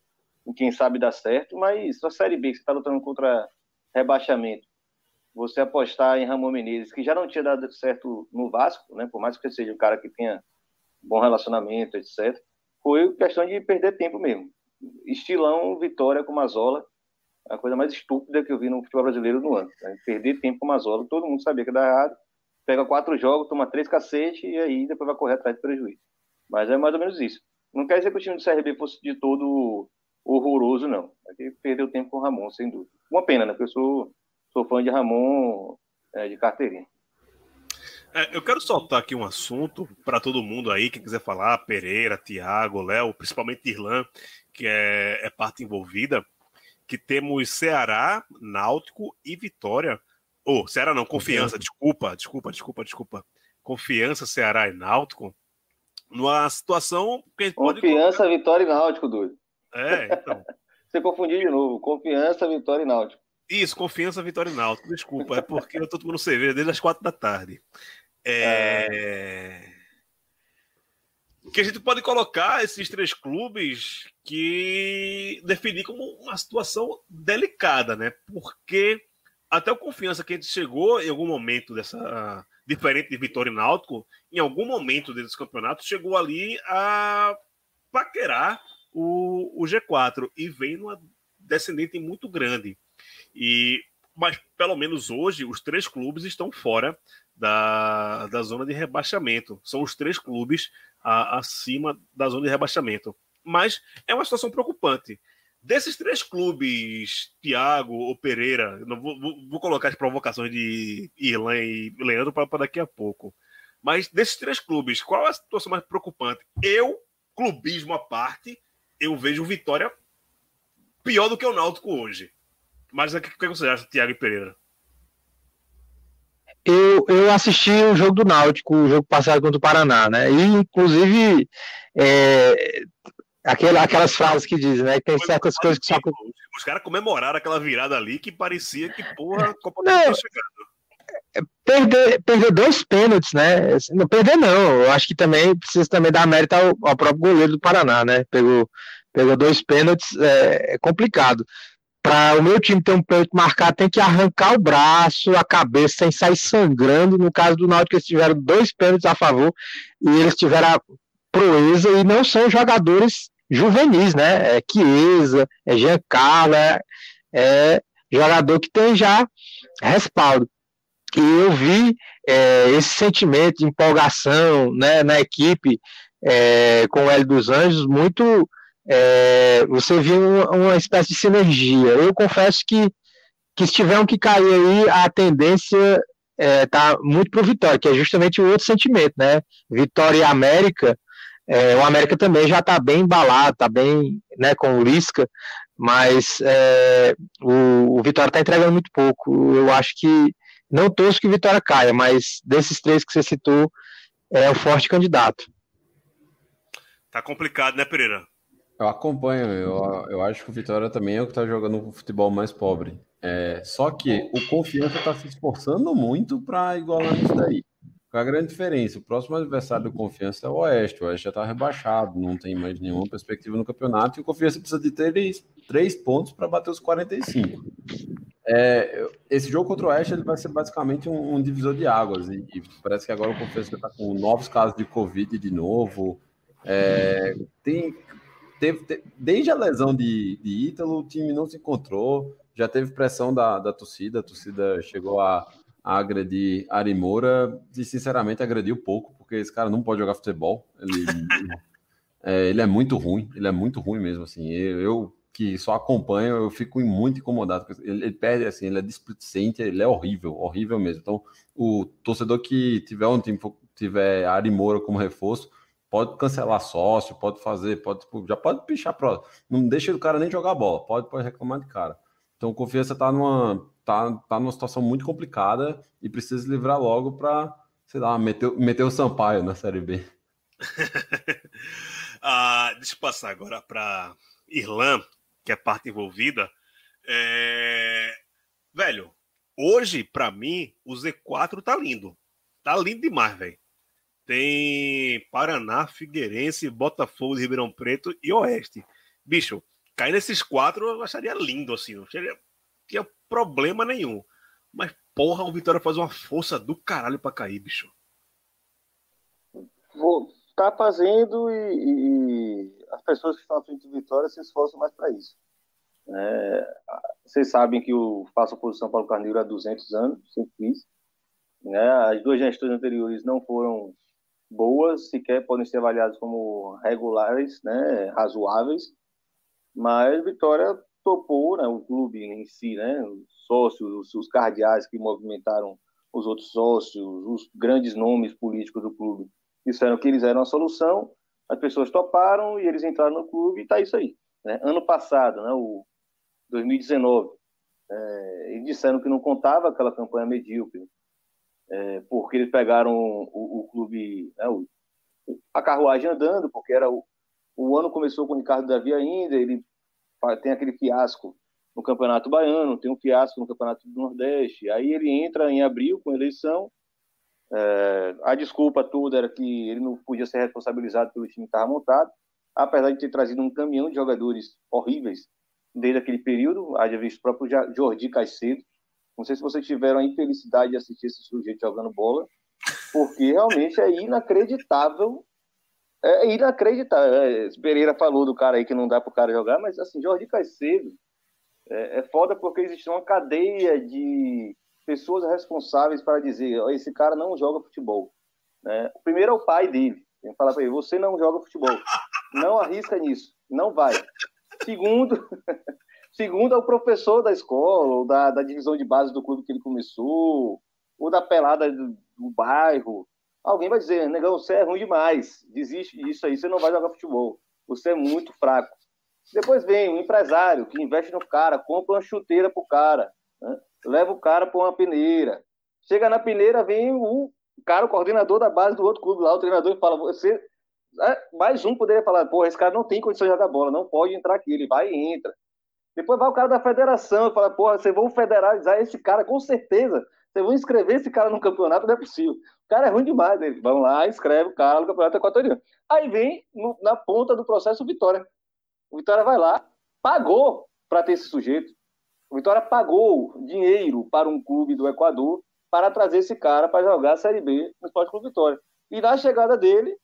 quem sabe dá certo, mas a Série B, que você está lutando contra rebaixamento, você apostar em Ramon Menezes, que já não tinha dado certo no Vasco, né, por mais que seja um cara que tenha bom relacionamento, etc., foi questão de perder tempo mesmo. Estilão, vitória com Mazola, a coisa mais estúpida que eu vi no futebol brasileiro no ano. Né? Perder tempo com Mazola, todo mundo sabia que dá errado, pega quatro jogos, toma três cacete e aí depois vai correr atrás de prejuízo. Mas é mais ou menos isso. Não quer dizer que o time do CRB fosse de todo horroroso, não. Aqui perdeu tempo com o Ramon, sem dúvida. Uma pena, né? Porque eu sou sou fã de Ramon é, de carteirinha. É, eu quero soltar aqui um assunto para todo mundo aí, quem quiser falar, Pereira, Tiago, Léo, principalmente Irlan, que é, é, parte envolvida, que temos Ceará, Náutico e Vitória. Ou, oh, Ceará não, Confiança, desculpa, desculpa, desculpa, desculpa. Confiança, Ceará e Náutico, numa situação que Confiança, colocar... Vitória e Náutico, doido. É, então. (laughs) Você confundiu de novo. Confiança, Vitória e Náutico. Isso, confiança, vitória e náutico. Desculpa, é porque eu tô tomando cerveja desde as quatro da tarde. É... Que a gente pode colocar esses três clubes que definir como uma situação delicada, né? Porque até o confiança que a gente chegou em algum momento dessa. Diferente de Vitória e Náutico, em algum momento desse campeonato, chegou ali a paquerar o, o G4 e vem numa descendente muito grande. E, mas pelo menos hoje os três clubes estão fora da, da zona de rebaixamento. São os três clubes a, acima da zona de rebaixamento. Mas é uma situação preocupante. Desses três clubes, Thiago ou Pereira, vou, vou, vou colocar as provocações de Irlan e Leandro para daqui a pouco. Mas desses três clubes, qual é a situação mais preocupante? Eu, clubismo à parte, eu vejo Vitória pior do que o Náutico hoje. Mas o que, que você acha, Thiago Pereira? Eu, eu assisti o jogo do Náutico, o jogo passado contra o Paraná, né? E, inclusive, é, aquela, aquelas frases que dizem, né? Que tem Foi certas coisas que só. Os caras comemoraram aquela virada ali que parecia que, porra, a Copa não, tinha chegado. Perder, perder dois pênaltis, né? Assim, não perder, não. Eu acho que também precisa também dar mérito ao, ao próprio goleiro do Paraná, né? Pegou, pegou dois pênaltis, é, é complicado para o meu time ter um pênalti marcado, tem que arrancar o braço, a cabeça, sem sair sangrando. No caso do Náutico, eles tiveram dois pênaltis a favor e eles tiveram a proeza e não são jogadores juvenis, né? É Chiesa, é Giancarlo, é, é jogador que tem já respaldo. E eu vi é, esse sentimento de empolgação né, na equipe é, com o Hélio dos Anjos muito. É, você viu uma, espécie de sinergia. Eu confesso que, que se tiver um que cair aí, a tendência é, tá muito pro Vitória, que é justamente o outro sentimento, né? Vitória e América, é, o América também já está bem embalado, está bem né, com o Lisca, mas é, o, o, Vitória está entregando muito pouco. Eu acho que não torço que o Vitória caia, mas desses três que você citou, é o forte candidato. Tá complicado, né, Pereira? Eu acompanho, eu, eu acho que o Vitória também é o que está jogando o futebol mais pobre. É, só que o Confiança está se esforçando muito para igualar isso daí. A grande diferença? O próximo adversário do Confiança é o Oeste. O Oeste já está rebaixado, não tem mais nenhuma perspectiva no campeonato. E o Confiança precisa de três, três pontos para bater os 45. É, esse jogo contra o Oeste ele vai ser basicamente um, um divisor de águas. E, e, parece que agora o Confiança está com novos casos de Covid de novo. É, tem, teve, desde a lesão de, de Ítalo, o time não se encontrou. Já teve pressão da, da torcida, a torcida chegou a, a agredir Ari Moura e, sinceramente, agrediu pouco, porque esse cara não pode jogar futebol. Ele, (laughs) é, ele é muito ruim, ele é muito ruim mesmo, assim. Eu, eu que só acompanho, eu fico muito incomodado. Ele, ele perde, assim, ele é displicente, ele é horrível, horrível mesmo. Então, o torcedor que tiver um time, tiver Ari Moura como reforço, pode cancelar sócio, pode fazer, pode, tipo, já pode pichar pro. Não deixa o cara nem jogar bola, pode, pode reclamar de cara. Então, confiança está numa, tá, tá numa situação muito complicada e precisa se livrar logo para, sei lá, meter, meter o Sampaio na Série B. (laughs) ah, deixa eu passar agora para Irlã, que é parte envolvida. É... Velho, hoje, para mim, o Z4 tá lindo. Tá lindo demais, velho. Tem Paraná, Figueirense, Botafogo, Ribeirão Preto e Oeste. Bicho, cair nesses quatro eu acharia lindo, assim. Não tinha, tinha problema nenhum. Mas, porra, o Vitória faz uma força do caralho pra cair, bicho. Vou, tá fazendo e, e, as pessoas que estão à frente do Vitória se esforçam mais para isso. É, vocês sabem que eu faço oposição para o Carneiro há 200 anos, sempre fiz. Né? As duas gestões anteriores não foram boas, sequer podem ser avaliadas como regulares, né, razoáveis, mas Vitória topou, né, o clube em si, né, os sócios, os, os cardeais que movimentaram os outros sócios, os grandes nomes políticos do clube, disseram que eles eram a solução, as pessoas toparam e eles entraram no clube e está isso aí. Né? Ano passado, né, o 2019, é, eles disseram que não contava aquela campanha medíocre, é, porque eles pegaram o, o clube, né, o, a carruagem andando, porque era o, o ano começou com o Ricardo Davi ainda, ele tem aquele fiasco no Campeonato Baiano, tem um fiasco no Campeonato do Nordeste, aí ele entra em abril com eleição, é, a desculpa toda era que ele não podia ser responsabilizado pelo time que estava montado, apesar de ter trazido um caminhão de jogadores horríveis desde aquele período, haja visto o próprio Jordi Caicedo, não sei se vocês tiveram a infelicidade de assistir esse sujeito jogando bola, porque realmente é inacreditável. É inacreditável. É, Pereira falou do cara aí que não dá para o cara jogar, mas assim, Jorge Caicedo é, é foda porque existe uma cadeia de pessoas responsáveis para dizer: oh, esse cara não joga futebol. Né? O primeiro é o pai dele. Tem que falar para ele: você não joga futebol. Não arrisca nisso. Não vai. Segundo, (laughs) Segundo é o professor da escola, ou da, da divisão de base do clube que ele começou, ou da pelada do, do bairro. Alguém vai dizer, negão, você é ruim demais, desiste disso aí, você não vai jogar futebol. Você é muito fraco. Depois vem um empresário que investe no cara, compra uma chuteira pro cara, né? leva o cara para uma peneira. Chega na peneira, vem o cara, o coordenador da base do outro clube lá, o treinador, e fala: Você. É, mais um poderia falar: Pô, esse cara não tem condição de jogar bola, não pode entrar aqui. Ele vai e entra. Depois vai o cara da federação e fala, porra, vocês vão federalizar esse cara, com certeza. Vão inscrever esse cara no campeonato, não é possível. O cara é ruim demais. Eles vão lá, inscreve o cara no campeonato equatoriano. Aí vem no, na ponta do processo o Vitória. O Vitória vai lá, pagou para ter esse sujeito. O Vitória pagou dinheiro para um clube do Equador para trazer esse cara para jogar a Série B no Esporte Clube Vitória. E na chegada dele,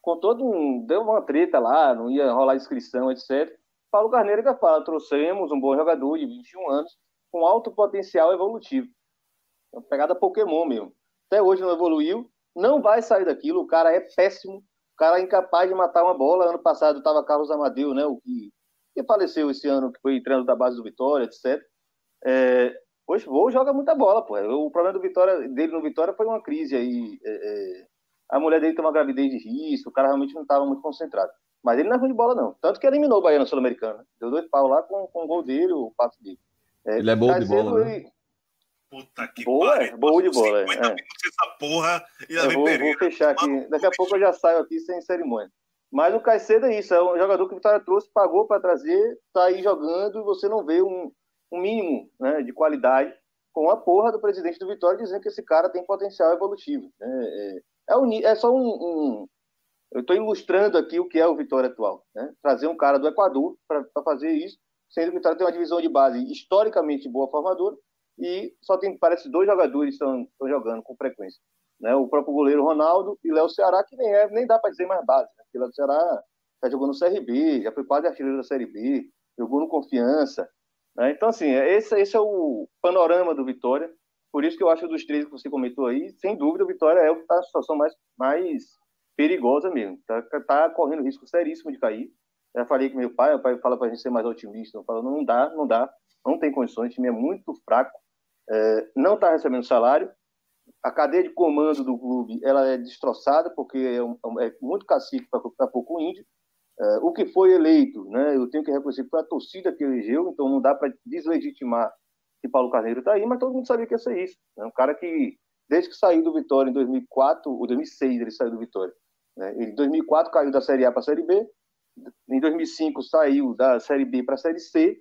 com todo um. Deu uma treta lá, não ia rolar inscrição, etc. Paulo Carneiro ainda fala, trouxemos um bom jogador de 21 anos com alto potencial evolutivo. É uma pegada Pokémon mesmo. Até hoje não evoluiu, não vai sair daquilo. O cara é péssimo, o cara é incapaz de matar uma bola. Ano passado estava Carlos Amadeu, né? O que, que faleceu esse ano, que foi treinador da base do Vitória, etc. É, hoje o joga muita bola, pô. O problema do Vitória, dele no Vitória foi uma crise aí. É, é, a mulher dele tem uma gravidez de risco, o cara realmente não estava muito concentrado. Mas ele não é ruim de bola, não. Tanto que eliminou o Bahia na Sul-Americana. Deu dois pau lá com, com o gol dele, o passo dele. É, ele é bom de bola, né? Puta que boa, pariu. boa de bola. 50 é. minutos essa porra e Eu vou, vou fechar aqui. Daqui a pouco eu já saio aqui sem cerimônia. Mas o Caicedo é isso, é um jogador que o Vitória trouxe, pagou para trazer, tá aí jogando e você não vê um, um mínimo né, de qualidade com a porra do presidente do Vitória dizendo que esse cara tem potencial evolutivo. né? É, é, um- é só um, um- Eu estou ilustrando aqui o que é o Vitória atual. né? Trazer um cara do Equador para fazer isso, sendo que o Vitória tem uma divisão de base historicamente boa formadora e só tem, parece, dois jogadores estão estão jogando com frequência. Né? O próprio goleiro Ronaldo e Léo Ceará, que nem, é, nem dá para dizer mais base. Né? Porque Léo Ceará já jogou no CRB, já foi quase artilheiro da Série B, jogou no Confiança. né? Então, assim, esse, esse é o panorama do Vitória. Por isso que eu acho dos três que você comentou aí, sem dúvida, o Vitória é está na situação mais, mais perigosa mesmo. Está tá correndo risco seríssimo de cair. Já falei com meu pai, meu pai fala para a gente ser mais otimista. Eu falo, não dá, não dá, não tem condições, o time é muito fraco, é, não está recebendo salário. A cadeia de comando do clube ela é destroçada, porque é, um- é muito cacique para pouco índio. É, o que foi eleito, né, eu tenho que reconhecer foi a torcida que elegeu, então não dá para deslegitimar que Paulo Carneiro está aí, mas todo mundo sabia que ia ser isso. É um cara que, desde que saiu do Vitória em 2004, ou 2006 ele saiu do Vitória. Né, em 2004 caiu da Série A para a Série B, em 2005 saiu da Série B para a Série C,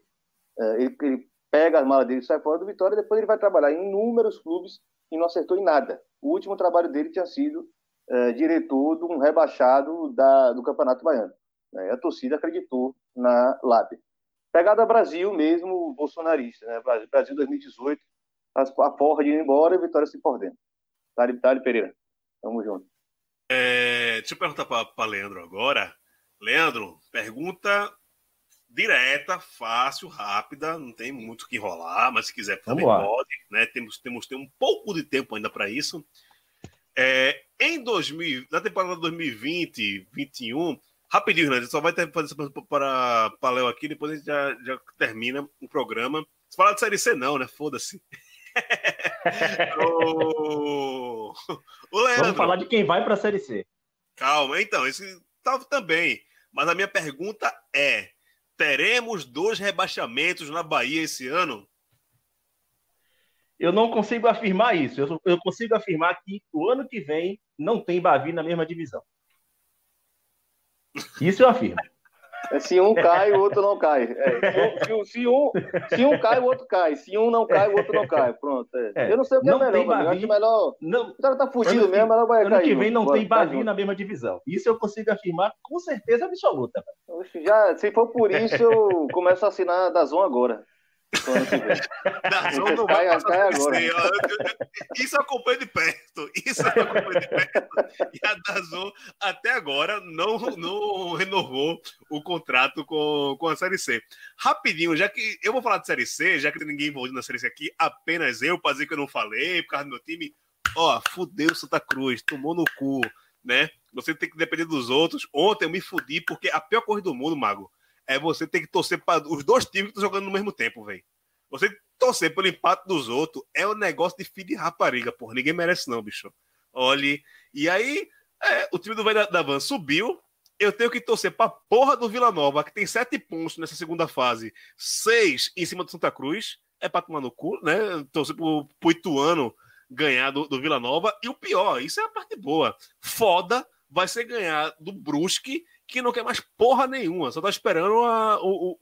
é, ele, ele pega as malas dele sai fora do Vitória, depois ele vai trabalhar em inúmeros clubes e não acertou em nada. O último trabalho dele tinha sido é, diretor de um rebaixado da, do Campeonato Baiano. né? A torcida acreditou na Lábia. Pegada Brasil mesmo, bolsonarista. Né? Brasil- Brasil 2018, as- a porra de ir embora e Vitória se por dentro. Tali, Tali Pereira. Tamo junto. É, deixa eu perguntar para Leandro agora. Leandro, pergunta direta, fácil, rápida, não tem muito o que enrolar, mas se quiser Vamos também lá. pode, né? Temos, temos ter um pouco de tempo ainda para isso. É, em 2000, na temporada 2020, 21, rapidinho, né? Só vai ter fazer essa para para Léo aqui, depois a gente já, já termina o programa. Se falar de série C, não, né? Foda-se. (laughs) o... o Leandro. Vamos falar de quem vai para a Série C. Calma, então, esse tá também. Mas a minha pergunta é: teremos dois rebaixamentos na Bahia esse ano? Eu não consigo afirmar isso. Eu, eu consigo afirmar que o ano que vem não tem Bavi na mesma divisão. Isso eu afirmo. É, se um cai, o outro não cai. É, se, um- se um, se um cai, o outro cai. Se um não cai, o outro não cai. Pronto. é. É, Eu não sei o que não é melhor, acho melhor. Não, O cara tá fugindo Ano mesmo, melhor vai ano cair. que vem não tem Bavi na mesma divisão. Isso eu consigo afirmar com certeza absoluta. Já, se for por isso, eu começo a assinar da Zon agora. (laughs) não Cai- vai cai Série agora. Isso eu acompanho de perto. Isso eu acompanho de perto. E a Dazon até agora não, não renovou o contrato com, com a Série C. Rapidinho, já que eu vou falar de Série C, já que ninguém envolvido na Série C aqui, apenas eu, pra dizer que eu não falei, por causa do meu time. Ó, fudeu Santa Cruz, tomou no cu, né? Você tem que depender dos outros. Ontem eu me fudi porque a pior coisa do mundo, Mago, é você ter que torcer para os dois times que estão jogando no mesmo tempo, velho. Você torcer pelo empate dos outros é um negócio de filho de rapariga, porra. Ninguém merece, não, bicho. Olhe. E aí, é, o time do Velho da, Van subiu. Eu tenho que torcer pra porra do Vila Nova, que tem sete pontos nessa segunda fase, seis em cima do Santa Cruz. É pra tomar no cu, né? Torcer pro, pro Ituano ganhar do, do Vila Nova. E o pior, isso é a parte boa. Foda vai ser ganhar do Brusque, que não quer mais porra nenhuma, só tá esperando a- o,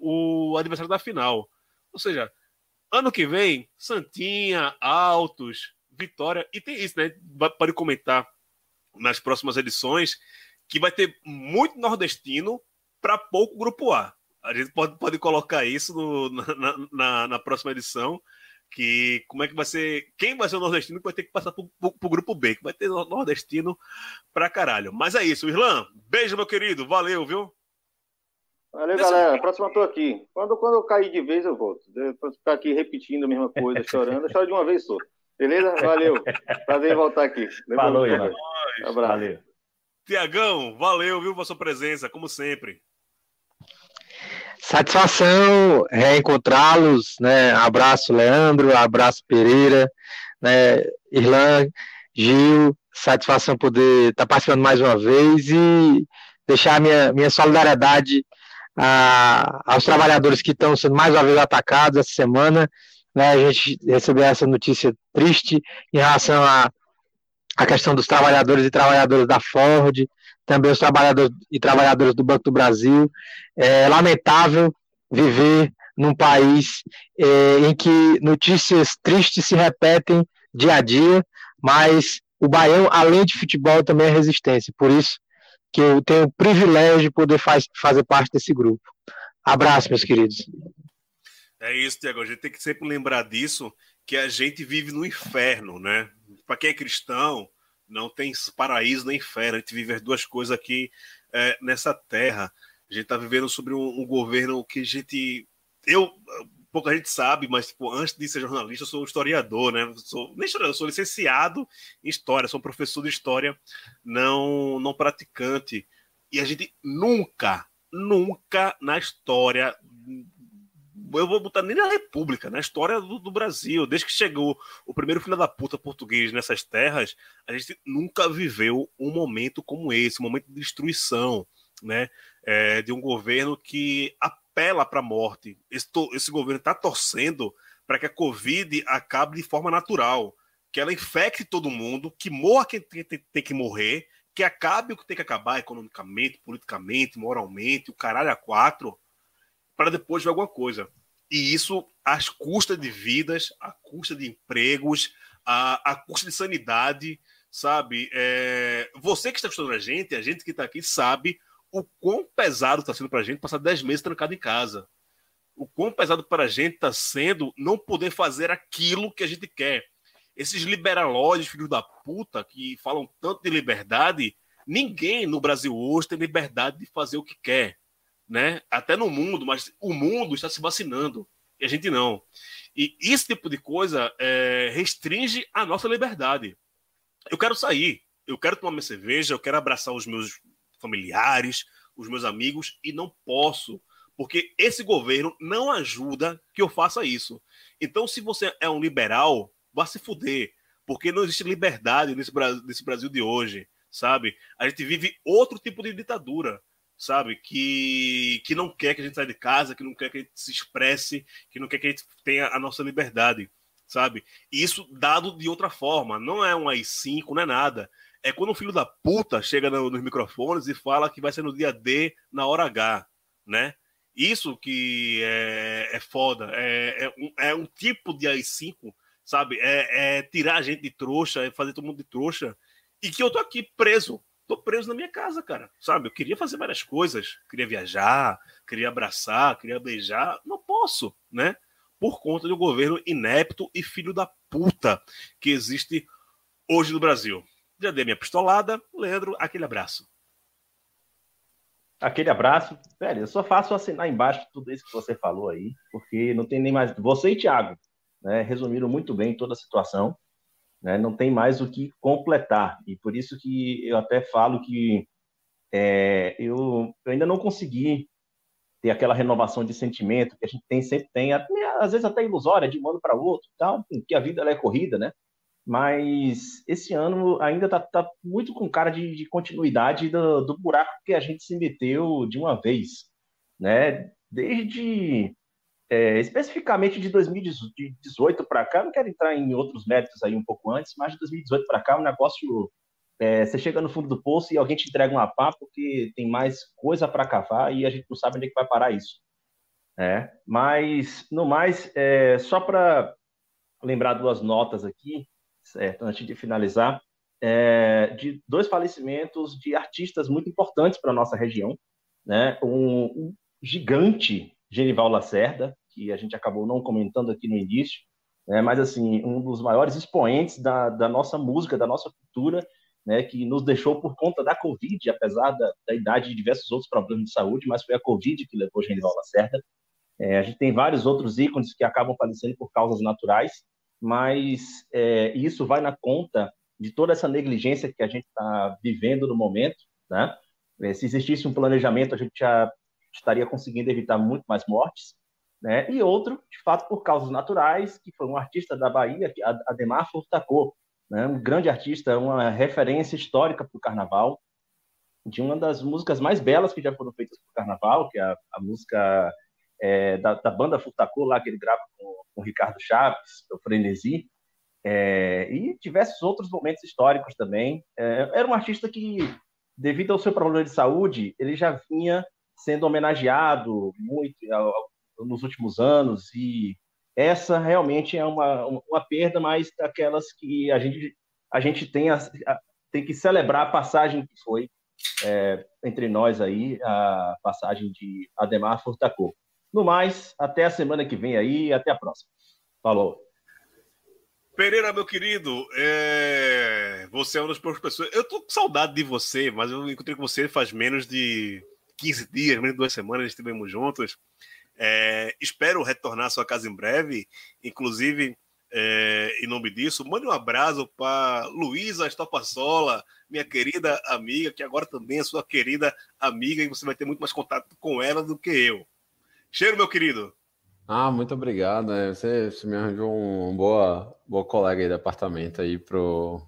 o, adversário da final. Ou seja, ano que vem, Santinha, Altos, Vitória, e tem isso, né? Pode comentar nas próximas edições que vai ter muito nordestino para pouco grupo A. A gente pode, pode colocar isso no- na- na- na próxima edição. Que como é que vai ser? Quem vai ser o nordestino que vai ter que passar pro, pro- pro grupo B? Que vai ter nordestino pra caralho. Mas é isso, Irlan. Beijo, meu querido. Valeu, viu? Valeu, galera. Próxima eu tô aqui. Quando, quando eu cair de vez, eu volto. Depois ficar aqui repetindo a mesma coisa, (laughs) chorando. Eu choro de uma vez só. Beleza? Valeu. Prazer em voltar aqui. Falou. Ivan. Abraço. Valeu. Tiagão, valeu, viu, pela sua presença, como sempre. Satisfação reencontrá-los, né? Abraço, Leandro, abraço, Pereira, né? Irlan, Gil, satisfação poder estar participando mais uma vez e deixar minha, minha solidariedade a, aos trabalhadores que estão sendo mais uma vez atacados essa semana. Né? A gente recebeu essa notícia triste em relação à a, questão dos trabalhadores e trabalhadoras da Ford, também os trabalhadores e trabalhadoras do Banco do Brasil. É lamentável viver num país é, em que notícias tristes se repetem dia a dia, mas o Baião, além de futebol, também é resistência. Por isso que eu tenho o privilégio de poder faz, fazer parte desse grupo. Abraço, meus queridos. É isso, Tiago. A gente tem que sempre lembrar disso, que a gente vive no inferno, né? Para quem é cristão, não tem paraíso nem inferno. A gente vive as duas coisas aqui é, nessa terra. A gente está vivendo sobre um, um, governo que a gente. Eu. Pouca gente sabe, mas tipo, antes de ser jornalista, eu sou historiador, né? Sou, nem historiador, sou licenciado em história, sou professor de história não, não praticante. E a gente nunca, nunca na história eu vou botar nem na República, na história do, do, Brasil, desde que chegou o primeiro filho da puta português nessas terras, a gente nunca viveu um momento como esse, um momento de destruição, né? É, de um governo que apela para a morte. Esse, esse governo está torcendo para que a Covid acabe de forma natural, que ela infecte todo mundo, que morra quem tem, tem, tem que morrer, que acabe o que tem que acabar economicamente, politicamente, moralmente, o caralho a quatro, para depois ver alguma coisa. E isso às custas de vidas, à custa de empregos, à, à custa de sanidade, sabe? É, você que está estudando a gente, a gente que está aqui, sabe o quão pesado está sendo para a gente passar 10 meses trancado em casa. O quão pesado para a gente está sendo não poder fazer aquilo que a gente quer. Esses liberalóides, filhos da puta, que falam tanto de liberdade, ninguém no Brasil hoje tem liberdade de fazer o que quer né? Até no mundo, mas o mundo está se vacinando e a gente não. E esse tipo de coisa é, restringe a nossa liberdade. Eu quero sair, eu quero tomar minha cerveja, eu quero abraçar os meus familiares, os meus amigos e não posso, porque esse governo não ajuda que eu faça isso. Então, se você é um liberal, vá se fuder, porque não existe liberdade nesse Brasil, nesse Brasil de hoje, sabe? A gente vive outro tipo de ditadura sabe? Que, que não quer que a gente saia de casa, que não quer que a gente se expresse, que não quer que a gente tenha a nossa liberdade, sabe? Isso dado de outra forma, não é um AI-5, não é nada. É quando o filho da puta chega no, nos microfones e fala que vai ser no dia D, na hora H, né? Isso que é, é foda. É, é, um, é um tipo de AI-5, sabe? É, é tirar a gente de trouxa, é fazer todo mundo de trouxa. E que eu tô aqui preso, tô preso na minha casa, cara. Sabe? Eu queria fazer várias coisas. Queria viajar, queria abraçar, queria beijar. Não posso, né? Por conta do governo inepto e filho da puta que existe hoje no Brasil. Já dei minha pistolada. Leandro, aquele abraço. Aquele abraço. Velho, eu só faço assinar embaixo tudo isso que você falou aí, porque não tem nem mais. Você e Thiago né, resumiram muito bem toda a situação né? não tem mais o que completar. E por isso que eu até falo que é, eu, eu, ainda não consegui ter aquela renovação de sentimento que a gente tem, sempre tem, às vezes até ilusória, de um ano para outro, tal, que a vida é corrida, né? Mas esse ano ainda tá, tá muito com cara de, de continuidade do, do buraco que a gente se meteu de uma vez, né? Desde é, especificamente de 2018 para cá, não quero entrar em outros méritos aí um pouco antes, mas de 2018 para cá, o negócio. É, você chega no fundo do poço e alguém te entrega uma pá porque tem mais coisa para cavar e a gente não sabe onde é que vai parar isso. É, mas, no mais, é, só para lembrar duas notas aqui, certo, antes de finalizar, é, de dois falecimentos de artistas muito importantes para a nossa região. Né? Um, um gigante Genival Lacerda, que a gente acabou não comentando aqui no início, né, mas assim, um dos maiores expoentes da, da nossa música, da nossa cultura, né, que nos deixou por conta da Covid, apesar da, da idade de diversos outros problemas de saúde, mas foi a Covid que levou Genival Lacerda. É, a gente tem vários outros ícones que acabam falecendo por causas naturais, mas é, isso vai na conta de toda essa negligência que a gente está vivendo no momento, né? É, se existisse um planejamento, a gente já estaria conseguindo evitar muito mais mortes, né? E outro, de fato, por causas naturais, que foi um artista da Bahia, Ademar Furtacô, né? um grande artista, uma referência histórica para o Carnaval, de uma das músicas mais belas que já foram feitas para o Carnaval, que é a, a música é, da, da, banda Furtacô, lá que ele grava com, com o Ricardo Chaves, o Frenesi, é, e diversos outros momentos históricos também. É, era um artista que, devido ao seu problema de saúde, ele já vinha sendo homenageado muito nos últimos anos e essa realmente é uma, uma perda, mas daquelas que a gente, a gente tem, a, a, tem que celebrar a passagem que foi é, entre nós aí, a passagem de Ademar Furtacô. No mais, até a semana que vem aí até a próxima. Falou. Pereira, meu querido, é... você é uma das poucas pessoas. Eu tô com saudade de você, mas eu encontrei com você faz menos de 15 dias, menos de duas semanas, estivemos juntos. É, espero retornar à sua casa em breve. Inclusive, é, em nome disso, mande um abraço para Luísa Estopassola, minha querida amiga, que agora também é sua querida amiga, e você vai ter muito mais contato com ela do que eu. Cheiro, meu querido. Ah, muito obrigado. É, você, você me arranjou um boa, boa colega aí de apartamento aí pro.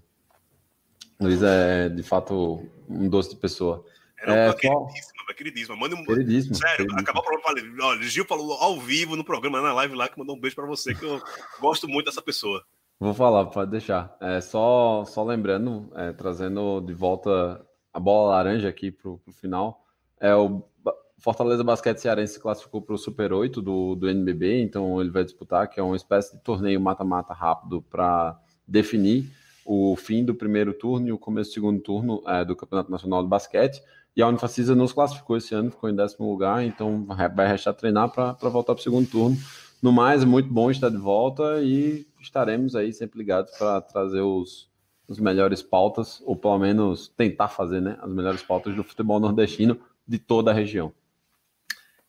Luiz é de fato um doce de pessoa. Era é, uma queridíssima, uma queridíssima. Manda um. Queridíssimo, Sério, queridíssimo. acabou o programa. Falei, olha, Gil falou ao vivo no programa, na live lá, que mandou um beijo para você, que eu gosto muito dessa pessoa. Vou falar, pode deixar. É, só, só lembrando, é, trazendo de volta a bola laranja aqui pro, pro final. É, o Fortaleza Basquete Cearense se classificou para o Super 8 do, do NBB, então ele vai disputar, que é uma espécie de torneio mata-mata rápido para definir o fim do primeiro turno e o começo do segundo turno é, do Campeonato Nacional de Basquete. E a Unifacisa nos classificou esse ano, ficou em décimo lugar, então vai restar treinar para voltar para o segundo turno. No mais, muito bom estar de volta e estaremos aí sempre ligados para trazer os, os melhores pautas, ou pelo menos tentar fazer né, as melhores pautas do futebol nordestino de toda a região.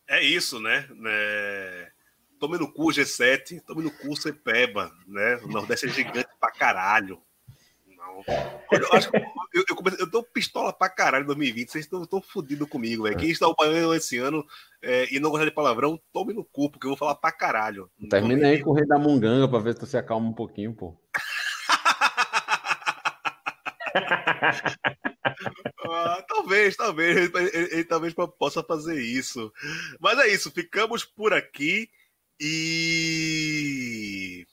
É isso, né? É... Tome no cu G7, tome no cu Cepeba, né? O Nordeste é gigante pra caralho. Eu, acho que eu, eu, comecei, eu tô pistola pra caralho em 2020. Vocês estão fodidos comigo, velho. Quem está o esse ano é, e não gostar de palavrão, tome no cu, porque eu vou falar pra caralho. Termina aí com o rei da munganga pra ver se tu se acalma um pouquinho, pô. (laughs) ah, talvez, talvez. Ele, ele, ele, talvez possa fazer isso. Mas é isso, ficamos por aqui e.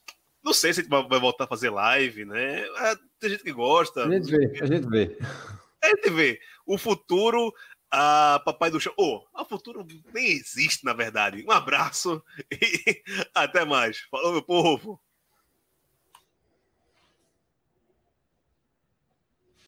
Não sei se a gente vai voltar a fazer live, né? É, tem gente que gosta. A gente vê, a gente vê. A gente vê. O futuro, a Papai do Chão. Oh, o futuro nem existe, na verdade. Um abraço (laughs) e até mais. Falou, meu povo.